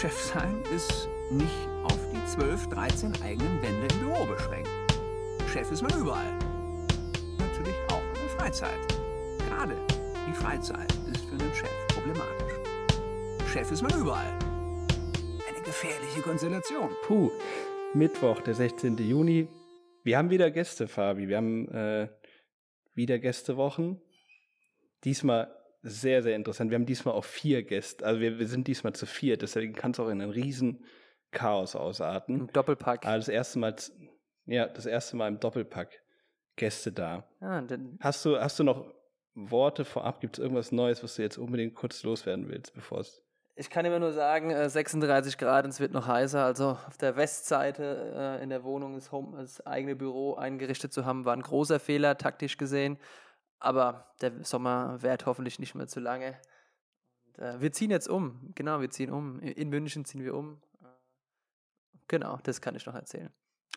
Chef sein ist nicht auf die 12, 13 eigenen Wände im Büro beschränkt. Chef ist man überall. Natürlich auch in der Freizeit. Gerade die Freizeit ist für einen Chef problematisch. Chef ist man überall. Eine gefährliche Konstellation. Puh, Mittwoch, der 16. Juni. Wir haben wieder Gäste, Fabi. Wir haben äh, wieder Gästewochen. Diesmal sehr, sehr interessant. Wir haben diesmal auch vier Gäste. Also wir, wir sind diesmal zu vier, deswegen kann es auch in ein riesen Chaos ausarten. Im Doppelpack. Aber das erste Mal, ja, das erste Mal im Doppelpack Gäste da. Ah, hast, du, hast du noch Worte vorab? Gibt es irgendwas Neues, was du jetzt unbedingt kurz loswerden willst, bevor es ich kann immer nur sagen, 36 äh, Grad und es wird noch heißer. Also auf der Westseite äh, in der Wohnung das, Home, das eigene Büro eingerichtet zu haben, war ein großer Fehler, taktisch gesehen. Aber der Sommer währt hoffentlich nicht mehr zu lange. Und, äh, wir ziehen jetzt um. Genau, wir ziehen um. In München ziehen wir um. Genau, das kann ich noch erzählen.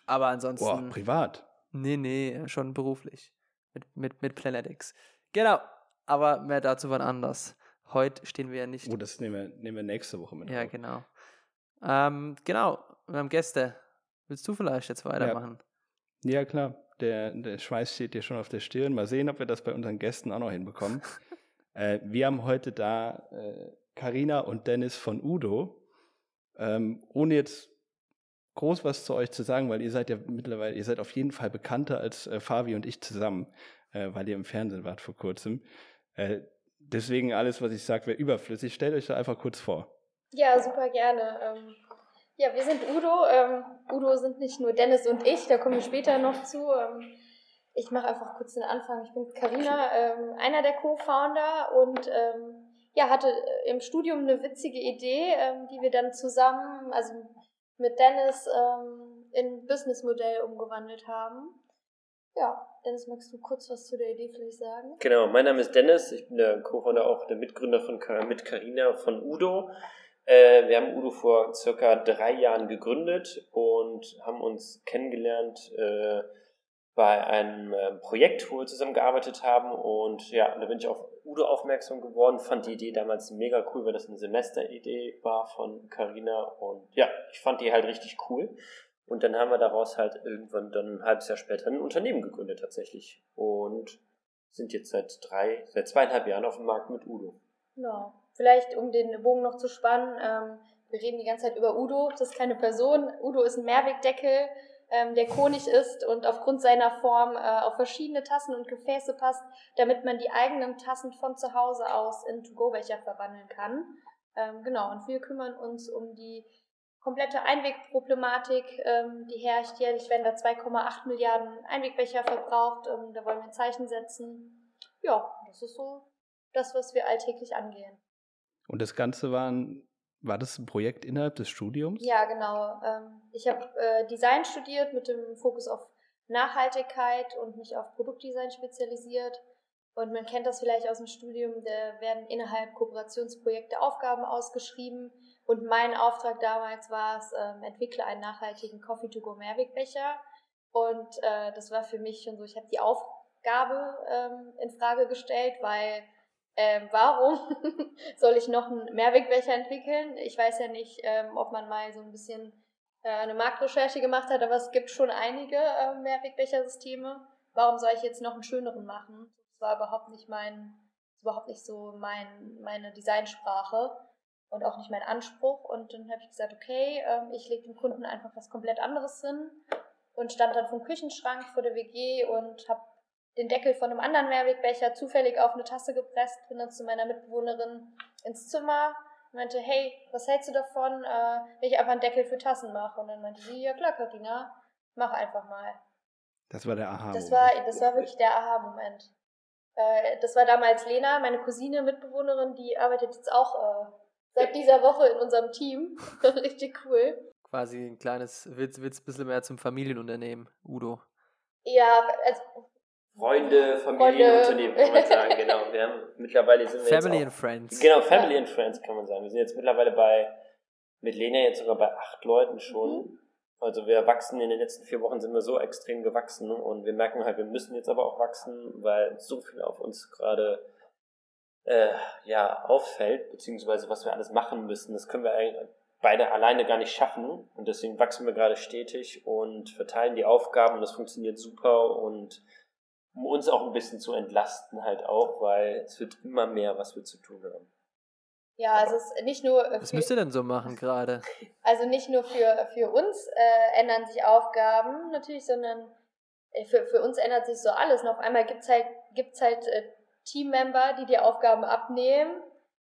Aber ansonsten. Boah, privat? Nee, nee, schon beruflich. Mit, mit, mit Planetics. Genau, aber mehr dazu wann anders. Heute stehen wir ja nicht. Oh, das nehmen wir, nehmen wir nächste Woche mit. Ja, auf. genau. Ähm, genau, wir haben Gäste. Willst du vielleicht jetzt weitermachen? Ja, ja klar. Der, der Schweiß steht dir schon auf der Stirn. Mal sehen, ob wir das bei unseren Gästen auch noch hinbekommen. äh, wir haben heute da Karina äh, und Dennis von Udo. Ähm, ohne jetzt groß was zu euch zu sagen, weil ihr seid ja mittlerweile, ihr seid auf jeden Fall bekannter als äh, Fabi und ich zusammen, äh, weil ihr im Fernsehen wart vor kurzem. Äh, deswegen alles, was ich sage, wäre überflüssig. Stellt euch da einfach kurz vor. Ja, super gerne. Ähm, ja, wir sind Udo. Ähm, Udo sind nicht nur Dennis und ich, da kommen wir später noch zu. Ähm, ich mache einfach kurz den Anfang. Ich bin Karina, ähm, einer der Co-Founder und ähm, ja, hatte äh, im Studium eine witzige Idee, ähm, die wir dann zusammen, also mit Dennis, in Businessmodell umgewandelt haben. Ja, Dennis, magst du kurz was zu der Idee vielleicht sagen? Genau, mein Name ist Dennis, ich bin der Co-Founder, auch der Mitgründer von mit Carina von Udo. Äh, wir haben Udo vor circa drei Jahren gegründet und haben uns kennengelernt äh, bei einem äh, Projekt, wo wir zusammengearbeitet haben. Und ja, da bin ich auf Udo aufmerksam geworden, fand die Idee damals mega cool, weil das eine Semesteridee war von Carina. Und ja, ich fand die halt richtig cool. Und dann haben wir daraus halt irgendwann dann ein halbes Jahr später ein Unternehmen gegründet tatsächlich. Und sind jetzt seit drei, seit zweieinhalb Jahren auf dem Markt mit Udo. Genau. Vielleicht, um den Bogen noch zu spannen, ähm, wir reden die ganze Zeit über Udo. Das ist keine Person. Udo ist ein Mehrwegdeckel, ähm, der konig ist und aufgrund seiner Form äh, auf verschiedene Tassen und Gefäße passt, damit man die eigenen Tassen von zu Hause aus in To-Go-Becher verwandeln kann. Ähm, genau, und wir kümmern uns um die komplette Einwegproblematik, ähm, die herrscht jährlich, werden da 2,8 Milliarden Einwegbecher verbraucht. Ähm, da wollen wir ein Zeichen setzen. Ja, das ist so das, was wir alltäglich angehen. Und das Ganze war ein, war das ein Projekt innerhalb des Studiums? Ja, genau. Ähm, ich habe äh, Design studiert mit dem Fokus auf Nachhaltigkeit und mich auf Produktdesign spezialisiert. Und man kennt das vielleicht aus dem Studium, da werden innerhalb Kooperationsprojekte Aufgaben ausgeschrieben. Und mein Auftrag damals war es, ähm, entwickle einen nachhaltigen Coffee-to-go-Mehrwegbecher. Und äh, das war für mich schon so, ich habe die Aufgabe ähm, in Frage gestellt, weil ähm, warum soll ich noch einen Mehrwegbecher entwickeln? Ich weiß ja nicht, ähm, ob man mal so ein bisschen äh, eine Marktrecherche gemacht hat, aber es gibt schon einige äh, Mehrwegbechersysteme. Warum soll ich jetzt noch einen schöneren machen? Das war überhaupt nicht mein, überhaupt nicht so mein, meine Designsprache und auch nicht mein Anspruch. Und dann habe ich gesagt, okay, ähm, ich lege dem Kunden einfach was komplett anderes hin und stand dann vom Küchenschrank vor der WG und habe den Deckel von einem anderen Mehrwegbecher zufällig auf eine Tasse gepresst, bin dann zu meiner Mitbewohnerin ins Zimmer und meinte, hey, was hältst du davon, äh, wenn ich einfach einen Deckel für Tassen mache? Und dann meinte sie, ja klar, Karina, mach einfach mal. Das war der Aha-Moment. Das war, das war wirklich der Aha-Moment. Äh, das war damals Lena, meine Cousine, Mitbewohnerin, die arbeitet jetzt auch äh, seit dieser Woche in unserem Team. Richtig cool. Quasi ein kleines, wird es ein bisschen mehr zum Familienunternehmen, Udo. Ja, also Freunde, Familienunternehmen, kann man sagen, genau. Wir haben mittlerweile sind wir Family jetzt and Friends. Genau, Family and Friends kann man sagen. Wir sind jetzt mittlerweile bei, mit Lena jetzt sogar bei acht Leuten schon. Mhm. Also wir wachsen in den letzten vier Wochen sind wir so extrem gewachsen und wir merken halt, wir müssen jetzt aber auch wachsen, weil so viel auf uns gerade äh, ja, auffällt, beziehungsweise was wir alles machen müssen. Das können wir eigentlich, beide alleine gar nicht schaffen. Und deswegen wachsen wir gerade stetig und verteilen die Aufgaben. Und das funktioniert super. Und um uns auch ein bisschen zu entlasten halt auch, weil es wird immer mehr, was wir zu tun haben. Ja, also es ist nicht nur. Was müsst ihr denn so machen gerade? Also nicht nur für, für uns äh, ändern sich Aufgaben natürlich, sondern äh, für, für uns ändert sich so alles. Und auf einmal gibt es halt, gibt's halt äh, Teammember, die die Aufgaben abnehmen.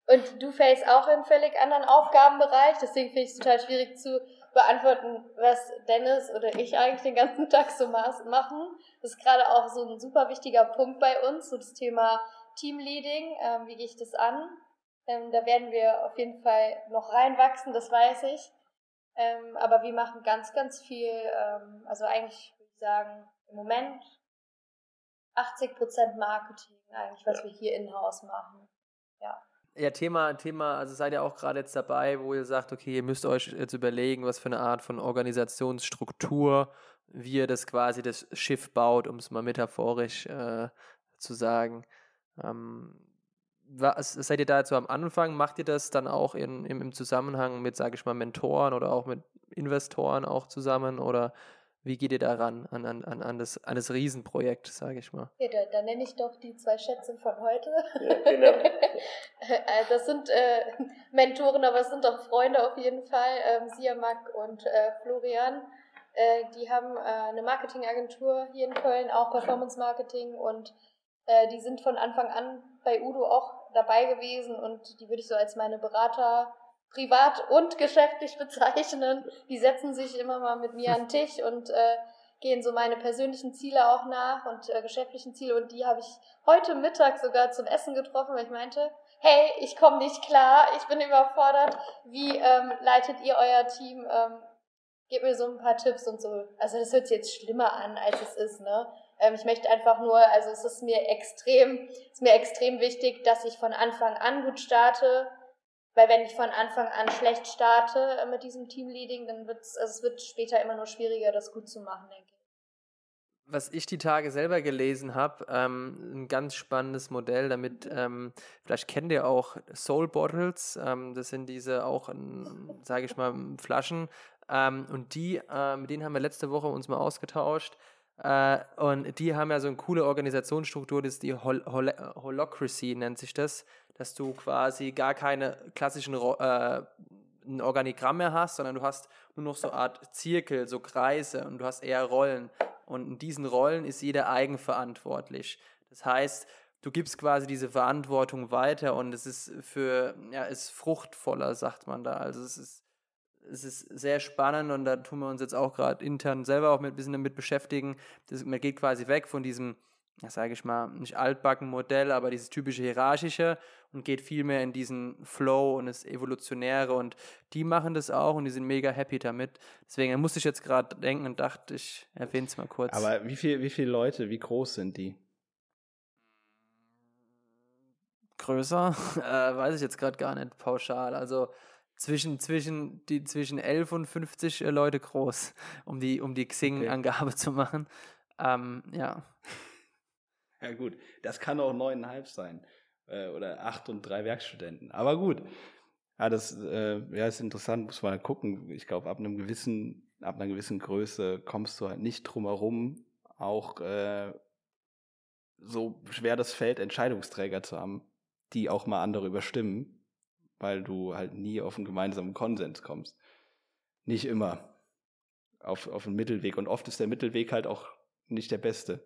Und du fällst auch in einen völlig anderen Aufgabenbereich. Deswegen finde ich es total schwierig zu beantworten, was Dennis oder ich eigentlich den ganzen Tag so machen. Das ist gerade auch so ein super wichtiger Punkt bei uns, so das Thema Teamleading. Ähm, wie gehe ich das an? Ähm, da werden wir auf jeden Fall noch reinwachsen, das weiß ich. Ähm, aber wir machen ganz, ganz viel, ähm, also eigentlich würde ich sagen, im Moment 80% Marketing eigentlich, was ja. wir hier in-house machen. Ja. Ja, Thema, Thema, also seid ihr auch gerade jetzt dabei, wo ihr sagt, okay, ihr müsst euch jetzt überlegen, was für eine Art von Organisationsstruktur, wie ihr das quasi das Schiff baut, um es mal metaphorisch äh, zu sagen. Ähm, was, seid ihr da jetzt so am Anfang? Macht ihr das dann auch in, im, im Zusammenhang mit, sage ich mal, Mentoren oder auch mit Investoren auch zusammen? Oder wie geht ihr daran an, an, an, an, das, an das Riesenprojekt, sage ich mal? Ja, da, da, nenne ich doch die zwei Schätze von heute. Ja, genau. Äh, das sind äh, Mentoren, aber es sind auch Freunde auf jeden Fall. Ähm, Siamak und äh, Florian. Äh, die haben äh, eine Marketingagentur hier in Köln, auch Performance Marketing. Und äh, die sind von Anfang an bei Udo auch dabei gewesen. Und die würde ich so als meine Berater privat und geschäftlich bezeichnen. Die setzen sich immer mal mit mir an den Tisch und äh, gehen so meine persönlichen Ziele auch nach und äh, geschäftlichen Ziele. Und die habe ich heute Mittag sogar zum Essen getroffen, weil ich meinte, hey, ich komme nicht klar, ich bin überfordert. Wie ähm, leitet ihr euer Team? Ähm, gebt mir so ein paar Tipps und so. Also das hört sich jetzt schlimmer an, als es ist, ne? Ähm, ich möchte einfach nur, also es ist mir extrem, ist mir extrem wichtig, dass ich von Anfang an gut starte, weil wenn ich von Anfang an schlecht starte äh, mit diesem Teamleading, dann wird es, also es wird später immer nur schwieriger, das gut zu machen, denke ich. Was ich die Tage selber gelesen habe, ähm, ein ganz spannendes Modell, damit, ähm, vielleicht kennt ihr auch Soul Bottles, ähm, das sind diese auch, sage ich mal, Flaschen, ähm, und die, äh, mit denen haben wir letzte Woche uns mal ausgetauscht, äh, und die haben ja so eine coole Organisationsstruktur, das ist die Hol Hol Holocracy, nennt sich das dass du quasi gar keine klassischen äh, ein Organigramm mehr hast, sondern du hast nur noch so eine Art Zirkel, so Kreise und du hast eher Rollen. Und in diesen Rollen ist jeder eigenverantwortlich. Das heißt, du gibst quasi diese Verantwortung weiter und es ist für, ja, ist fruchtvoller, sagt man da. Also es ist, es ist sehr spannend und da tun wir uns jetzt auch gerade intern selber auch mit, ein bisschen damit beschäftigen. Das, man geht quasi weg von diesem ja, sage ich mal, nicht altbacken Modell, aber dieses typische Hierarchische und geht viel mehr in diesen Flow und das Evolutionäre und die machen das auch und die sind mega happy damit. Deswegen musste ich jetzt gerade denken und dachte, ich erwähne es mal kurz. Aber wie, viel, wie viele Leute, wie groß sind die? Größer? äh, weiß ich jetzt gerade gar nicht pauschal. Also zwischen, zwischen, die, zwischen 11 und 50 äh, Leute groß, um die, um die Xing-Angabe okay. zu machen. Ähm, ja. Ja, gut. Das kann auch neuneinhalb sein. Äh, oder acht und drei Werkstudenten. Aber gut. Ja, das äh, ja, ist interessant, muss man gucken. Ich glaube, ab einem gewissen, ab einer gewissen Größe kommst du halt nicht drum herum, auch äh, so schwer das Feld Entscheidungsträger zu haben, die auch mal andere überstimmen, weil du halt nie auf einen gemeinsamen Konsens kommst. Nicht immer auf, auf einen Mittelweg. Und oft ist der Mittelweg halt auch nicht der beste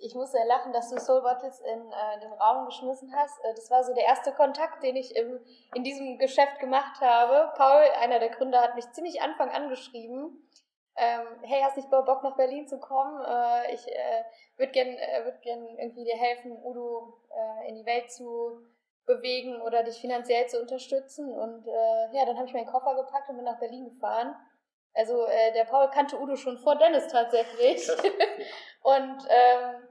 ich muss sehr lachen, dass du Soul Bottles in äh, den Raum geschmissen hast. Äh, das war so der erste Kontakt, den ich im, in diesem Geschäft gemacht habe. Paul, einer der Gründer, hat mich ziemlich Anfang angeschrieben. Ähm, hey, hast nicht Bock nach Berlin zu kommen? Äh, ich äh, würde gern, äh, würd gern irgendwie dir helfen, Udo äh, in die Welt zu bewegen oder dich finanziell zu unterstützen. Und äh, ja, dann habe ich meinen Koffer gepackt und bin nach Berlin gefahren. Also äh, der Paul kannte Udo schon vor Dennis tatsächlich. und ähm,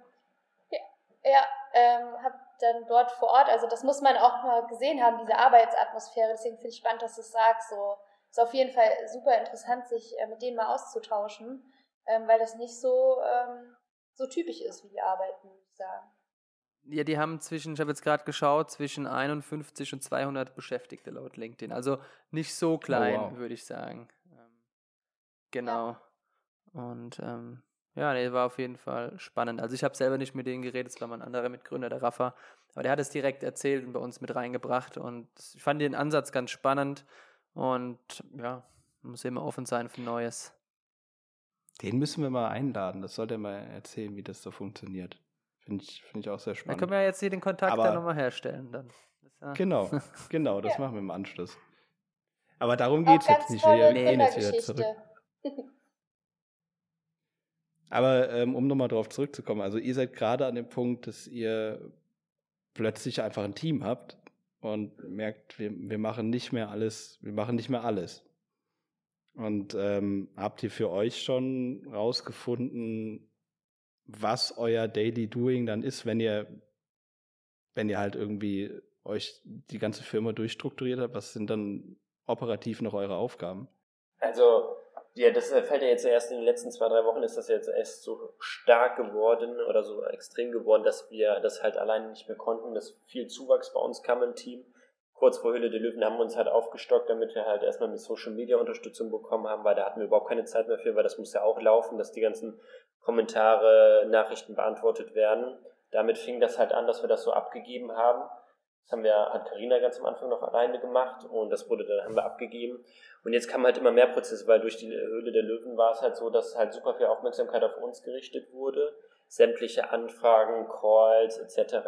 ja, ähm, habe dann dort vor Ort, also das muss man auch mal gesehen haben, diese Arbeitsatmosphäre. Deswegen finde ich spannend, dass du es sagst. So ist auf jeden Fall super interessant, sich äh, mit denen mal auszutauschen, ähm, weil das nicht so ähm, so typisch ist wie die Arbeit, muss ich sagen. Ja, die haben zwischen, ich habe jetzt gerade geschaut, zwischen 51 und 200 Beschäftigte laut LinkedIn. Also nicht so klein, wow. würde ich sagen. Ähm, genau. Und ähm, ja, nee, war auf jeden Fall spannend. Also ich habe selber nicht mit denen geredet, es war mein anderer Mitgründer, der Rafa. Aber der hat es direkt erzählt und bei uns mit reingebracht. Und ich fand den Ansatz ganz spannend. Und ja, man muss immer offen sein für Neues. Den müssen wir mal einladen. Das sollte er mal erzählen, wie das so funktioniert. Finde ich, find ich auch sehr Dann spannend. können wir ja jetzt hier den Kontakt Aber- dann nochmal herstellen. Dann. Ja- Genau, genau, das Ja. machen wir im Anschluss. Aber darum geht es jetzt nicht. Wir gehen jetzt wieder zurück. Aber ähm, um nochmal darauf zurückzukommen, also ihr seid gerade an dem Punkt, dass ihr plötzlich einfach ein Team habt und merkt, wir, wir machen nicht mehr alles, wir machen nicht mehr alles. Und ähm, habt ihr für euch schon rausgefunden, was euer Daily Doing dann ist, wenn ihr, wenn ihr halt irgendwie euch die ganze Firma durchstrukturiert habt? Was sind dann operativ noch eure Aufgaben? Also, ja, das fällt ja jetzt erst in den letzten zwei, drei Wochen ist das jetzt erst so stark geworden oder so extrem geworden, dass wir das halt alleine nicht mehr konnten, dass viel Zuwachs bei uns kam im Team. Kurz vor Höhle der Löwen haben wir uns halt aufgestockt, damit wir halt erstmal mit Social Media Unterstützung bekommen haben, weil da hatten wir überhaupt keine Zeit mehr für, weil das muss ja auch laufen, dass die ganzen Kommentare, Nachrichten beantwortet werden. Damit fing das halt an, dass wir das so abgegeben haben. Das haben wir, hat Karina ganz am Anfang noch alleine gemacht und das wurde dann, haben wir abgegeben. Und jetzt kamen halt immer mehr Prozesse, weil durch die Höhle der Löwen war es halt so, dass halt super viel Aufmerksamkeit auf uns gerichtet wurde. Sämtliche Anfragen, Calls etc.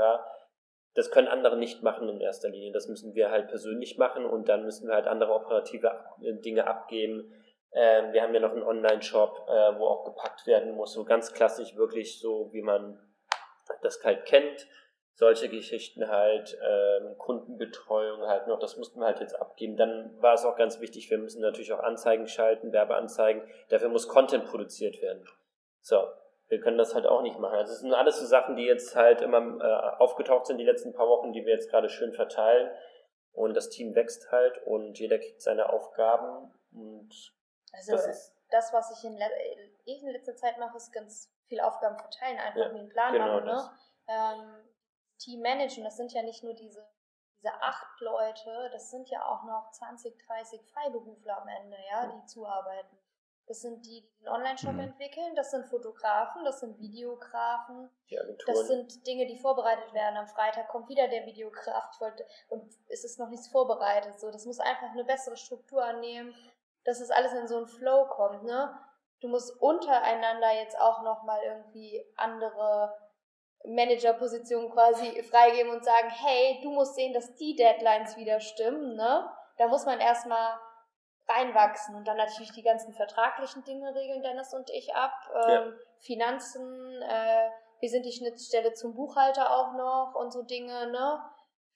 Das können andere nicht machen in erster Linie. Das müssen wir halt persönlich machen und dann müssen wir halt andere operative äh, Dinge abgeben. Ähm, wir haben ja noch einen Online-Shop, äh, wo auch gepackt werden muss. So ganz klassisch, wirklich so, wie man das halt kennt solche Geschichten halt, ähm, Kundenbetreuung halt noch, das mussten wir halt jetzt abgeben. Dann war es auch ganz wichtig, wir müssen natürlich auch Anzeigen schalten, Werbeanzeigen, dafür muss Content produziert werden. So, wir können das halt auch nicht machen. Also es sind alles so Sachen, die jetzt halt immer äh, aufgetaucht sind die letzten paar Wochen, die wir jetzt gerade schön verteilen. Und das Team wächst halt und jeder kriegt seine Aufgaben und Also das das, ist was ich in, ich in letzter Zeit mache, ist ganz viel Aufgaben verteilen, einfach Ja, mir einen Plan genau machen. das. Ne? Ähm, Team managen, das sind ja nicht nur diese, diese acht Leute, das sind ja auch noch 20, 30 Freiberufler am Ende, ja, die zuarbeiten. Das sind die, die den Online-Shop Mhm. entwickeln, das sind Fotografen, das sind Videografen, das sind Dinge, die vorbereitet werden. Am Freitag kommt wieder der Videograf. Ich wollte, und es ist noch nichts vorbereitet. So, das muss einfach eine bessere Struktur annehmen, dass es alles in so einen Flow kommt. Ne? Du musst untereinander jetzt auch noch mal irgendwie andere Managerpositionen quasi freigeben und sagen, hey, du musst sehen, dass die Deadlines wieder stimmen. Ne? Da muss man erstmal reinwachsen und dann natürlich die ganzen vertraglichen Dinge regeln Dennis und ich ab. Ja. Ähm, Finanzen, äh, wir sind die Schnittstelle zum Buchhalter auch noch und so Dinge, ne?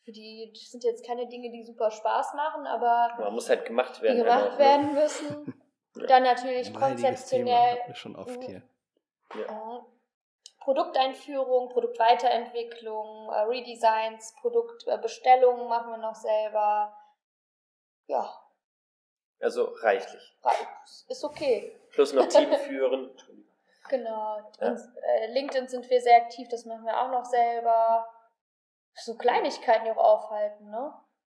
Für die das sind jetzt keine Dinge, die super Spaß machen, aber Man muss halt gemacht die werden. gemacht halt auch, ne? werden müssen. Dann natürlich Ein Thema, konzeptionell wir schon oft hier. äh, Produkteinführung, Produktweiterentwicklung, äh, Redesigns, Produktbestellungen machen wir noch selber. Ja, Also reichlich. ist okay. Plus noch Team führen. Entschuldigung. Genau. Ja. Und, äh, LinkedIn sind wir sehr aktiv, das machen wir auch noch selber. So Kleinigkeiten, auch aufhalten, ne?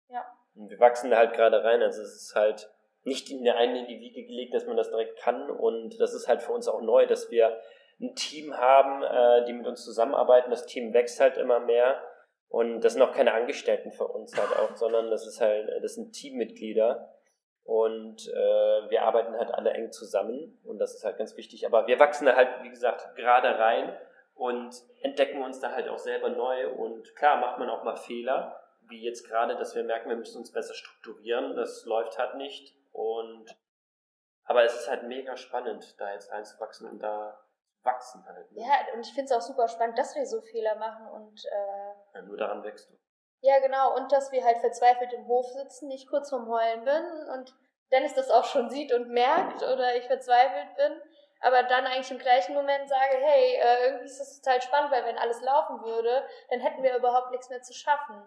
Ja. Und wir wachsen da halt gerade rein. Also es ist halt nicht in der einen in die Wiege gelegt, dass man das direkt kann. Und das ist halt für uns auch neu, dass wir ein Team haben, äh, die mit uns zusammenarbeiten. Das Team wächst halt immer mehr. Und das sind auch keine Angestellten für uns halt auch, sondern das ist halt, das sind Teammitglieder. Und äh, wir arbeiten halt alle eng zusammen und das ist halt ganz wichtig. Aber wir wachsen da halt, wie gesagt, gerade rein und entdecken uns da halt auch selber neu. Und klar macht man auch mal Fehler, wie jetzt gerade, dass wir merken, wir müssen uns besser strukturieren. Das läuft halt nicht. Und aber es ist halt mega spannend, da jetzt reinzuwachsen und da wachsen halt. Ne? Ja, und ich finde es auch super spannend, dass wir so Fehler machen und äh, Ja, nur daran wächst du. ja genau, und dass wir halt verzweifelt im Hof sitzen, nicht kurz vorm Heulen bin und Dennis das auch schon sieht und merkt oder ich verzweifelt bin, aber dann eigentlich im gleichen Moment sage, hey, äh, irgendwie ist das total spannend, weil wenn alles laufen würde, dann hätten wir überhaupt nichts mehr zu schaffen.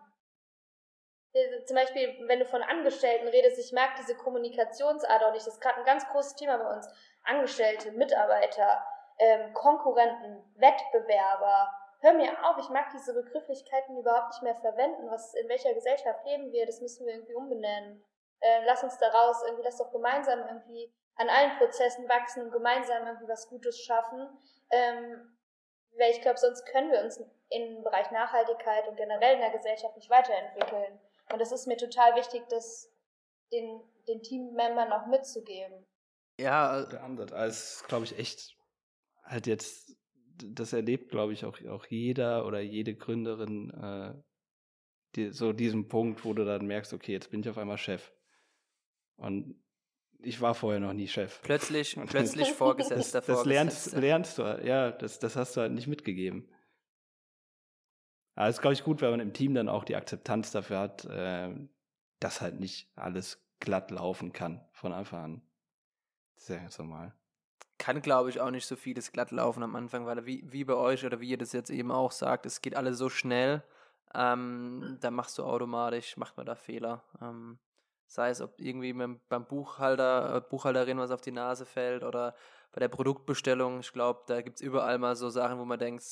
Zum Beispiel, wenn du von Angestellten redest, ich mag diese Kommunikationsart auch nicht. Das ist gerade ein ganz großes Thema bei uns. Angestellte, Mitarbeiter, ähm, Konkurrenten, Wettbewerber, hör mir auf, ich mag diese Begrifflichkeiten überhaupt nicht mehr verwenden. Was, in welcher Gesellschaft leben wir? Das müssen wir irgendwie umbenennen. Äh, lass uns daraus irgendwie, lass doch gemeinsam irgendwie an allen Prozessen wachsen und gemeinsam irgendwie was Gutes schaffen. Ähm, weil ich glaube, sonst können wir uns im Bereich Nachhaltigkeit und generell in der Gesellschaft nicht weiterentwickeln. Und es ist mir total wichtig, das den, den Teammembern auch mitzugeben. Ja, äh, der Ansatz. Glaube ich, echt halt jetzt, das erlebt, glaube ich, auch, auch jeder oder jede Gründerin äh, die, so diesen Punkt, wo du dann merkst, okay, jetzt bin ich auf einmal Chef. Und ich war vorher noch nie Chef. Plötzlich, plötzlich Vorgesetzter. Das, das lernst, lernst du, ja, das, das hast du halt nicht mitgegeben. Aber es ist, glaube ich, gut, wenn man im Team dann auch die Akzeptanz dafür hat, äh, dass halt nicht alles glatt laufen kann von Anfang an. Das ist ja ganz normal. Kann, glaube ich, auch nicht so vieles glatt laufen am Anfang, weil wie, wie bei euch oder wie ihr das jetzt eben auch sagt, es geht alles so schnell, ähm, da machst du automatisch, macht man da Fehler. Ähm, sei es, ob irgendwie beim Buchhalter, äh, Buchhalterin was auf die Nase fällt oder bei der Produktbestellung. Ich glaube, da gibt es überall mal so Sachen, wo man denkt,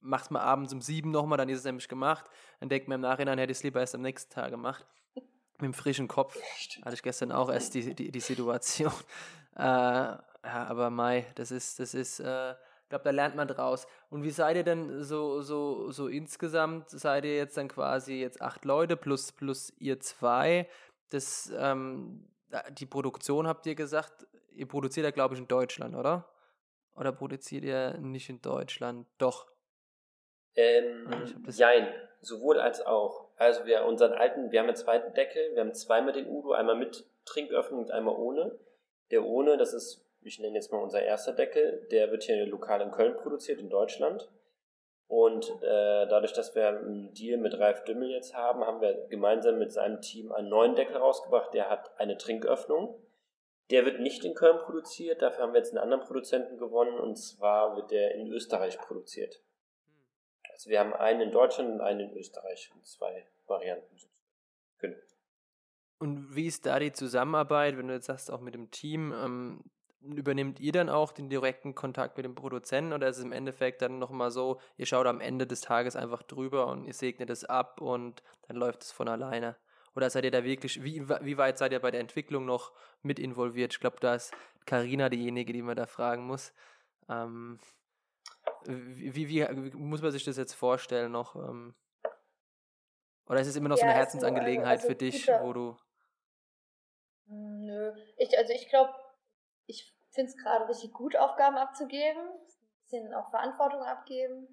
macht man abends um sieben nochmal, dann ist es nämlich gemacht. Dann denkt man im Nachhinein, hätte ich es lieber erst am nächsten Tag gemacht. Mit dem frischen Kopf. Hatte ich gestern auch erst die, die, die Situation. Äh, ja, aber Mai, das ist, das ist, äh, ich glaube, da lernt man draus. Und wie seid ihr denn so, so, so insgesamt? Seid ihr jetzt dann quasi jetzt acht Leute plus, plus ihr zwei? Das, ähm, die Produktion habt ihr gesagt, ihr produziert ja, glaube ich, in Deutschland, oder? Oder produziert ihr nicht in Deutschland? Doch. Ähm, jein, sowohl als auch. Also wir unseren alten, wir haben einen zweiten Deckel, wir haben zwei mit den Udo, einmal mit Trinköffnung und einmal ohne. Der ohne, das ist, ich nenne jetzt mal unser erster Deckel, der wird hier lokal in Köln produziert, in Deutschland. Und äh, dadurch, dass wir einen Deal mit Ralf Dümmel jetzt haben, haben wir gemeinsam mit seinem Team einen neuen Deckel rausgebracht. Der hat eine Trinköffnung. Der wird nicht in Köln produziert, dafür haben wir jetzt einen anderen Produzenten gewonnen und zwar wird der in Österreich produziert. Also wir haben einen in Deutschland und einen in Österreich und zwei Varianten. Genau. Und wie ist da die Zusammenarbeit, wenn du jetzt sagst, auch mit dem Team? Ähm, übernehmt ihr dann auch den direkten Kontakt mit dem Produzenten oder ist es im Endeffekt dann nochmal so, ihr schaut am Ende des Tages einfach drüber und ihr segnet es ab und dann läuft es von alleine? Oder seid ihr da wirklich, wie, wie weit seid ihr bei der Entwicklung noch mit involviert? Ich glaube, da ist Karina diejenige, die man da fragen muss. Ähm, wie, wie, wie, muss man sich das jetzt vorstellen noch? Ähm, oder ist es immer noch ja, so eine Herzensangelegenheit also, also für dich, wo du. Hm, nö. Ich, also ich glaube, ich finde es gerade richtig gut, Aufgaben abzugeben, ein bisschen auch Verantwortung abgeben.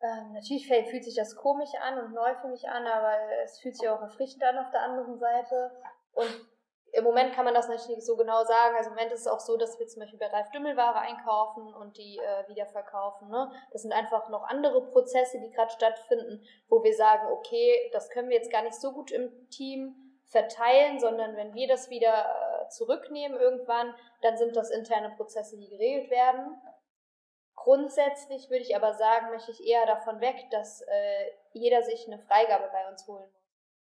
Ähm, natürlich fühlt sich das komisch an und neu für mich an, aber es fühlt sich auch erfrischend an auf der anderen Seite. Und im Moment kann man das natürlich nicht so genau sagen. Also im Moment ist es auch so, dass wir zum Beispiel bei Ralf Dümmel Ware einkaufen und die äh, wiederverkaufen. Ne? Das sind einfach noch andere Prozesse, die gerade stattfinden, wo wir sagen, okay, das können wir jetzt gar nicht so gut im Team verteilen, sondern wenn wir das wieder zurücknehmen irgendwann, dann sind das interne Prozesse, die geregelt werden. Grundsätzlich würde ich aber sagen, möchte ich eher davon weg, dass äh, jeder sich eine Freigabe bei uns holen muss.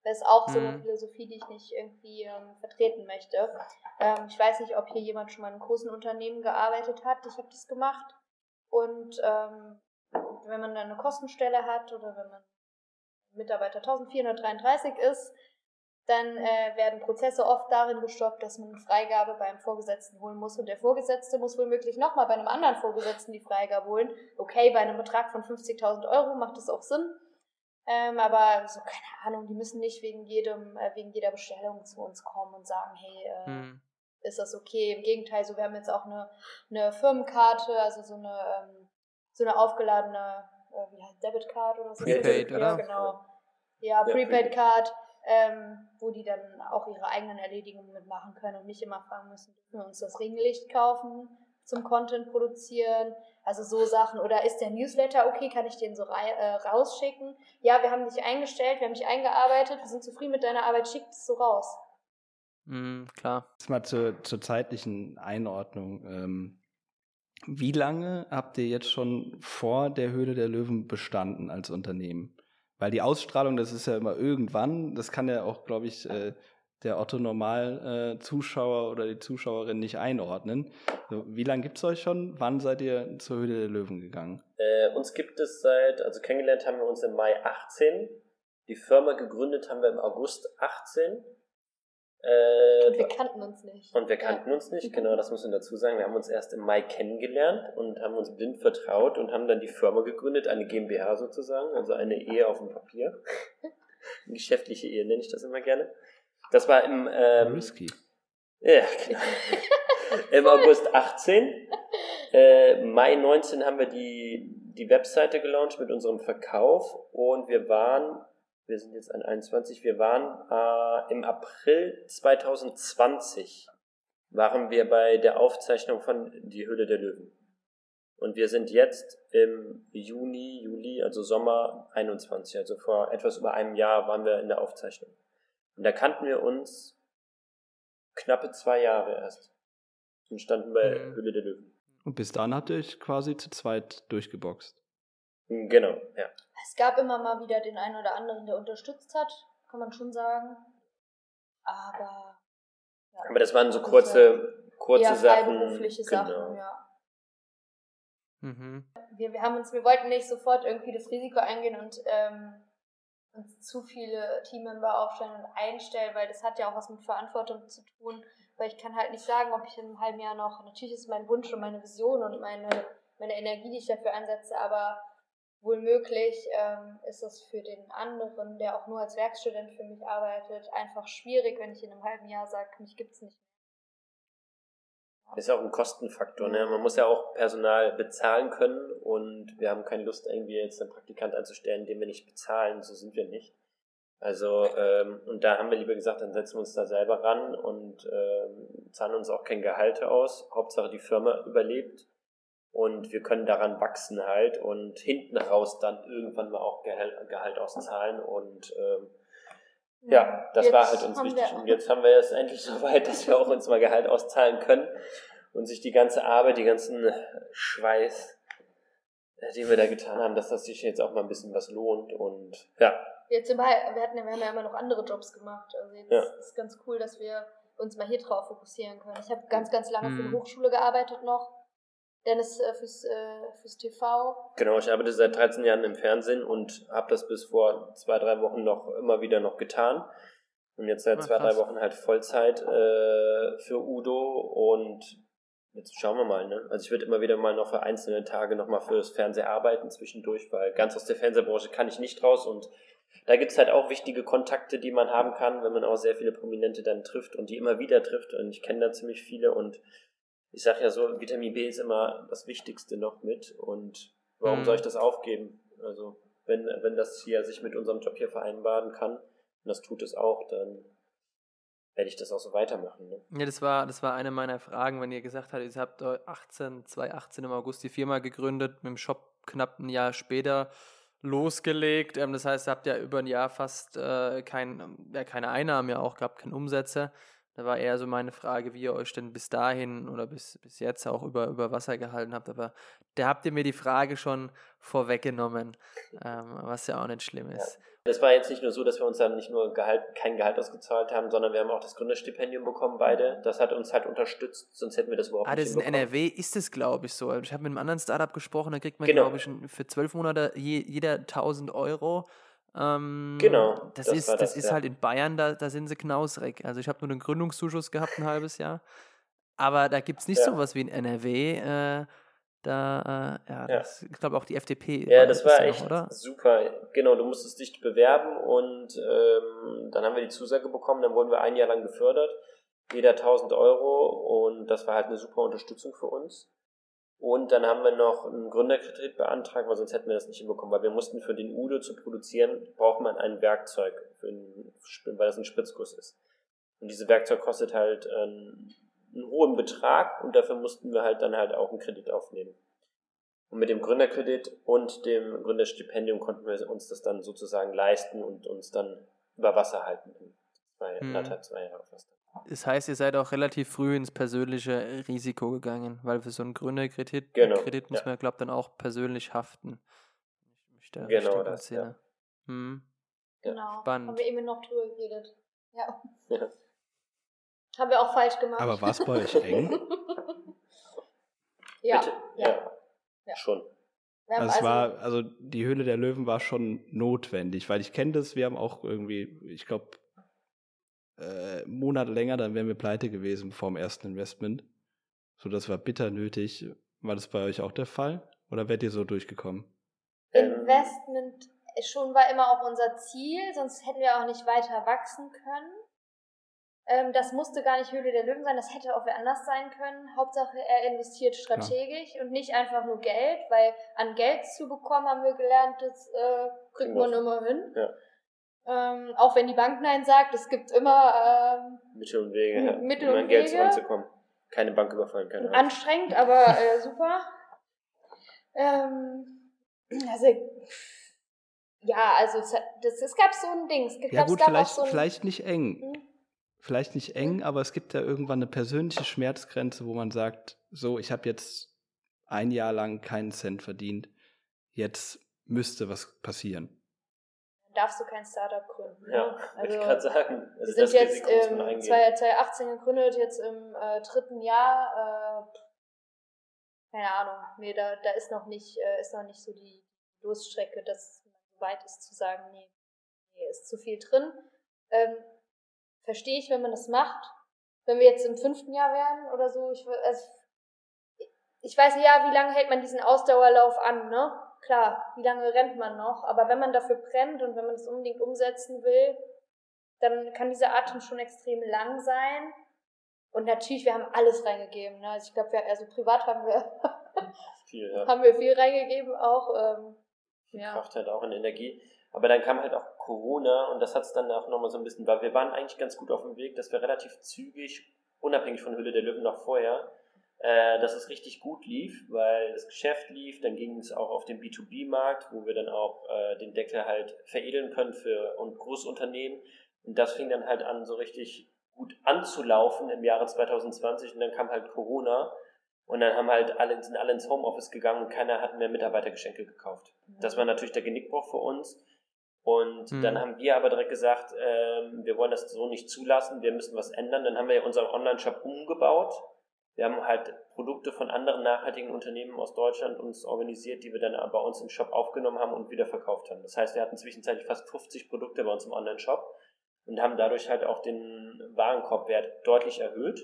Das ist auch so eine mhm. Philosophie, die ich nicht irgendwie ähm, vertreten möchte. Ähm, ich weiß nicht, ob hier jemand schon mal in einem großen Unternehmen gearbeitet hat. Ich habe das gemacht. Und ähm, wenn man dann eine Kostenstelle hat oder wenn man Mitarbeiter 1433 ist, dann äh, werden Prozesse oft darin gestoppt, dass man eine Freigabe beim Vorgesetzten holen muss und der Vorgesetzte muss womöglich nochmal bei einem anderen Vorgesetzten die Freigabe holen. Okay, bei einem Betrag von 50.000 Euro macht das auch Sinn, ähm, aber so keine Ahnung, die müssen nicht wegen jedem, äh, wegen jeder Bestellung zu uns kommen und sagen, hey, äh, hm. ist das okay? Im Gegenteil, so wir haben jetzt auch eine, eine Firmenkarte, also so eine ähm, so eine aufgeladene, äh, wie heißt Debitcard oder so. Prepaid, oder? Ja, genau. Ja, Prepaid Card ähm, wo die dann auch ihre eigenen Erledigungen mitmachen können und nicht immer fragen müssen, dürfen wir uns das Ringlicht kaufen zum Content produzieren? Also so Sachen. Oder ist der Newsletter okay? Kann ich den so äh, rausschicken? Ja, wir haben dich eingestellt, wir haben dich eingearbeitet, wir sind zufrieden mit deiner Arbeit, schick es so raus. Mm, klar. Jetzt mal zur, zur zeitlichen Einordnung. Ähm, wie lange habt ihr jetzt schon vor der Höhle der Löwen bestanden als Unternehmen? Weil die Ausstrahlung, das ist ja immer irgendwann, das kann ja auch, glaube ich, äh, der Otto Normal-Zuschauer äh, oder die Zuschauerin nicht einordnen. So, wie lange gibt es euch schon? Wann seid ihr zur Höhle der Löwen gegangen? Äh, uns gibt es seit, also kennengelernt haben wir uns im Mai 18. Die Firma gegründet haben wir im August 18. Äh, und wir kannten uns nicht. Und wir kannten ja. uns nicht, genau, das muss man dazu sagen. Wir haben uns erst im Mai kennengelernt und haben uns blind vertraut und haben dann die Firma gegründet, eine GmbH sozusagen, also eine Ehe auf dem Papier. Eine geschäftliche Ehe nenne ich das immer gerne. Das war im ähm, Risky. Ja, genau. Im August 18. Äh, Mai 19 haben wir die, die Webseite gelauncht mit unserem Verkauf und wir waren wir sind jetzt an 21, wir waren äh, im April 2020 waren wir bei der Aufzeichnung von Die Höhle der Löwen. Und wir sind jetzt im Juni, Juli, also Sommer 21, also vor etwas über einem Jahr waren wir in der Aufzeichnung. Und da kannten wir uns knappe zwei Jahre erst und standen bei mhm. Höhle der Löwen. Und bis dann habt ihr euch quasi zu zweit durchgeboxt. Genau, ja. Es gab immer mal wieder den einen oder anderen, der unterstützt hat, kann man schon sagen. Aber. Ja, Aber das waren so kurze, kurze ja, Sachen. Berufliche genau. Sachen, ja. Mhm. Wir, wir, haben uns, wir wollten nicht sofort irgendwie das Risiko eingehen und ähm, uns zu viele Teammember aufstellen und einstellen, weil das hat ja auch was mit Verantwortung zu tun. Weil ich kann halt nicht sagen, ob ich in einem halben Jahr noch, natürlich ist mein Wunsch und meine Vision und meine, meine Energie, die ich dafür einsetze, aber wohl möglich ähm, ist es für den anderen, der auch nur als Werkstudent für mich arbeitet, einfach schwierig, wenn ich in einem halben Jahr sage, mich gibt es nicht. Ist auch ein Kostenfaktor. Ne? Man muss ja auch Personal bezahlen können und wir haben keine Lust, irgendwie jetzt einen Praktikant einzustellen, den wir nicht bezahlen. So sind wir nicht. Also, ähm, und da haben wir lieber gesagt, dann setzen wir uns da selber ran und ähm, zahlen uns auch kein Gehalt aus. Hauptsache die Firma überlebt und wir können daran wachsen halt und hinten raus dann irgendwann mal auch Gehalt, Gehalt auszahlen und ähm, ja, das jetzt war halt uns wichtig. Und jetzt haben wir es endlich so weit, dass wir auch uns mal Gehalt auszahlen können und sich die ganze Arbeit, die ganzen Schweiß, äh, die wir da getan haben, dass das sich jetzt auch mal ein bisschen was lohnt und ja. Jetzt im, wir, hatten, wir haben ja immer noch andere Jobs gemacht. Also jetzt ja. ist es ganz cool, dass wir uns mal hier drauf fokussieren können. Ich habe ganz, ganz lange mhm. für eine Hochschule gearbeitet noch Dennis äh, fürs, äh, fürs TV. Genau, ich arbeite seit 13 Jahren im Fernsehen und habe das bis vor zwei, drei Wochen noch immer wieder noch getan. Und jetzt seit ah, zwei, drei Wochen halt Vollzeit äh, für Udo und jetzt schauen wir mal. Ne? Also ich würde immer wieder mal noch für einzelne Tage nochmal fürs Fernsehen arbeiten zwischendurch, weil ganz aus der Fernsehbranche kann ich nicht raus und da gibt es halt auch wichtige Kontakte, die man haben kann, wenn man auch sehr viele Prominente dann trifft und die immer wieder trifft. Und ich kenne da ziemlich viele und ich sage ja so, Vitamin B ist immer das Wichtigste noch mit und warum mhm. soll ich das aufgeben? Also wenn, wenn das hier sich mit unserem Job hier vereinbaren kann, und das tut es auch, dann werde ich das auch so weitermachen. Ne? Ja, das war, das war eine meiner Fragen, wenn ihr gesagt habt, ihr habt 18, 2018 im August die Firma gegründet, mit dem Shop knapp ein Jahr später losgelegt. Ähm, das heißt, ihr habt ja über ein Jahr fast äh, kein, ja, keine Einnahmen ja auch gehabt, keine Umsätze. Da war eher so meine Frage, wie ihr euch denn bis dahin oder bis, bis jetzt auch über, über Wasser gehalten habt. Aber da habt ihr mir die Frage schon vorweggenommen, ähm, was ja auch nicht schlimm ist. Ja. Es war jetzt nicht nur so, dass wir uns dann nicht nur Gehalt, kein Gehalt ausgezahlt haben, sondern wir haben auch das Gründerstipendium bekommen, beide. Das hat uns halt unterstützt, sonst hätten wir das überhaupt ah, nicht Ah, das in NRW ist es, glaube ich, so. Ich habe mit einem anderen Startup gesprochen, da kriegt man, genau. glaube ich, für zwölf Monate je, jeder 1000 Euro. Ähm, genau. Das, das ist, das, das ist ja. halt in Bayern, da, da sind sie knausrig. Also ich habe nur den Gründungszuschuss gehabt, ein halbes Jahr. Aber da gibt es nicht ja. sowas wie in NRW. Äh, da, äh, ja, das, ich glaube auch die FDP. Ja, das war echt noch, super. Genau, du musstest dich bewerben und ähm, dann haben wir die Zusage bekommen, dann wurden wir ein Jahr lang gefördert, jeder 1000 Euro und das war halt eine super Unterstützung für uns. Und dann haben wir noch einen Gründerkredit beantragt, weil sonst hätten wir das nicht hinbekommen, weil wir mussten für den Udo zu produzieren, braucht man ein Werkzeug, einen, weil das ein Spritzguss ist. Und dieses Werkzeug kostet halt einen, einen hohen Betrag und dafür mussten wir halt dann halt auch einen Kredit aufnehmen. Und mit dem Gründerkredit und dem Gründerstipendium konnten wir uns das dann sozusagen leisten und uns dann über Wasser halten. Zwei, mhm. anderthalb, zwei Jahre fast. Das heißt, ihr seid auch relativ früh ins persönliche Risiko gegangen, weil für so einen Gründerkredit genau, Kredit muss ja. man, glaube ich, dann auch persönlich haften. Ich da genau das, ja. Hm. Genau, Spannend. haben wir eben noch drüber geredet. Ja. ja. Haben wir auch falsch gemacht. Aber war es bei euch eng? ja. Ja. Ja. Schon. Haben Also es war, also die Höhle der Löwen war schon notwendig, weil ich kenne das, wir haben auch irgendwie, ich glaube, äh, Monat länger, dann wären wir pleite gewesen vor dem ersten Investment. So, das war bitter nötig. War das bei euch auch der Fall? Oder wärt ihr so durchgekommen? Investment schon war immer auch unser Ziel, sonst hätten wir auch nicht weiter wachsen können. Ähm, das musste gar nicht Höhle der Löwen sein, das hätte auch wer anders sein können. Hauptsache, er investiert strategisch und nicht einfach nur Geld, weil an Geld zu bekommen, haben wir gelernt, das äh, kriegt man immer hin. Ja. Ähm, auch wenn die Bank Nein sagt, es gibt immer ähm, Mittel und Wege, ja, Mittel um und an Geld ranzukommen. Keine Bank überfallen, keine Angst. anstrengend, aber äh, super. Ähm, also, ja, also es, das, es gab so ein Ding. Es, Ja glaub, gut, gab vielleicht, auch so ein, vielleicht nicht eng. Hm? Vielleicht nicht eng, aber es gibt ja irgendwann eine persönliche Schmerzgrenze, wo man sagt, so, ich habe jetzt ein Jahr lang keinen Cent verdient. Jetzt müsste was passieren. Darfst du kein Startup gründen. Ja, ne? wollte ich Also, gerade sagen. wir Also sind das jetzt im eingehen. 2018 gegründet, jetzt im äh, dritten Jahr. Äh, keine Ahnung, nee, da, da ist noch nicht, äh, ist noch nicht so die Durststrecke, dass man so weit ist zu sagen, nee, nee ist zu viel drin. Ähm, Verstehe ich, wenn man das macht. Wenn wir jetzt im fünften Jahr wären oder so, ich, also, ich weiß ja, wie lange hält man diesen Ausdauerlauf an, ne? Klar, wie lange rennt man noch? Aber wenn man dafür brennt und wenn man das unbedingt umsetzen will, dann kann dieser Atem schon extrem lang sein. Und natürlich, wir haben alles reingegeben. Ne? Also ich glaube, wir, also privat haben wir, Viel, ja. haben wir viel reingegeben auch. Ähm, ja. Kraft halt auch in Energie. Aber dann kam halt auch Corona und das hat es dann auch nochmal so ein bisschen, weil wir waren eigentlich ganz gut auf dem Weg, dass wir relativ zügig, unabhängig von Hülle der Löwen noch vorher, äh, dass es richtig gut lief, weil das Geschäft lief, dann ging es auch auf den B2B-Markt, wo wir dann auch äh, den Deckel halt veredeln können für und Großunternehmen. Und das fing dann halt an, so richtig gut anzulaufen im Jahre 2020 und dann kam halt Corona und dann haben halt alle, sind alle ins Homeoffice gegangen und keiner hat mehr Mitarbeitergeschenke gekauft. Das war natürlich der Genickbruch für uns. Und Mhm. dann haben wir aber direkt gesagt, ähm, wir wollen das so nicht zulassen, wir müssen was ändern. Dann haben wir unseren Online-Shop umgebaut. Wir haben halt Produkte von anderen nachhaltigen Unternehmen aus Deutschland uns organisiert, die wir dann bei uns im Shop aufgenommen haben und wieder verkauft haben. Das heißt, wir hatten zwischenzeitlich fast 50 Produkte bei uns im Online-Shop und haben dadurch halt auch den Warenkorbwert deutlich erhöht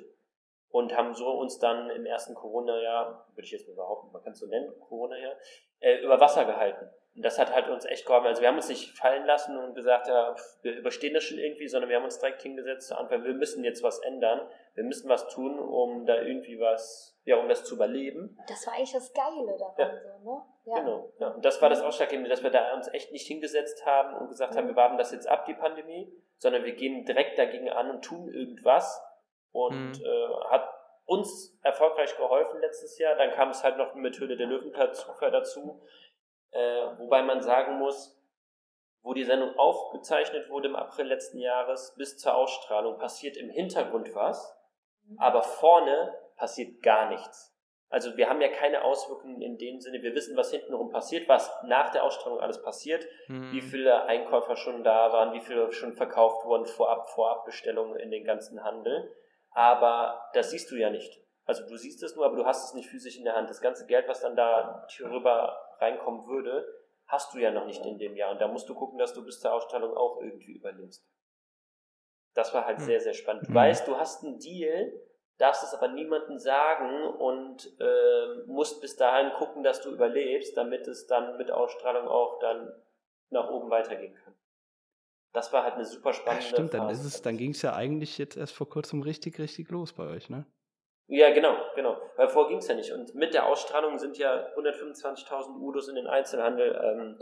und haben so uns dann im ersten Corona-Jahr, würde ich jetzt mal behaupten, man kann es so nennen, Corona-Jahr, äh, über Wasser gehalten. Und das hat halt uns echt geholfen. Also wir haben uns nicht fallen lassen und gesagt, ja, wir überstehen das schon irgendwie, sondern wir haben uns direkt hingesetzt zur Antwort, wir müssen jetzt was ändern, wir müssen was tun, um da irgendwie was, ja, um das zu überleben. Das war eigentlich das Geile daran, Ja. so, ne? Ja. Genau. Ja. Und das war das Ausschlaggebende, dass wir da uns echt nicht hingesetzt haben und gesagt haben, Mhm. wir warten das jetzt ab, die Pandemie, sondern wir gehen direkt dagegen an und tun irgendwas. Und Mhm. äh, hat uns erfolgreich geholfen letztes Jahr. Dann kam es halt noch mit Höhle der Löwen dazu. dazu. Äh, wobei man sagen muss, wo die Sendung aufgezeichnet wurde im April letzten Jahres bis zur Ausstrahlung, passiert im Hintergrund was, aber vorne passiert gar nichts. Also wir haben ja keine Auswirkungen in dem Sinne, wir wissen, was hintenrum passiert, was nach der Ausstrahlung alles passiert, Mhm. wie viele Einkäufer schon da waren, wie viele schon verkauft wurden, vorab, Vorabbestellungen in den ganzen Handel. Aber das siehst du ja nicht. Also du siehst es nur, aber du hast es nicht physisch in der Hand. Das ganze Geld, was dann da rüber reinkommen würde, hast du ja noch nicht in dem Jahr. Und da musst du gucken, dass du bis zur Ausstrahlung auch irgendwie überlebst. Das war halt Hm. sehr, sehr spannend. Du Mhm. weißt, du hast einen Deal, darfst es aber niemandem sagen und ähm, musst bis dahin gucken, dass du überlebst, damit es dann mit Ausstrahlung auch dann nach oben weitergehen kann. Das war halt eine super Ja, spannende stimmt, dann, Phase. ist es, dann ging es ja eigentlich jetzt erst vor kurzem richtig, richtig los bei euch, ne? Ja, genau, genau. Weil vorher ging es ja nicht. Und mit der Ausstrahlung sind ja 125.000 Udos in den Einzelhandel ähm,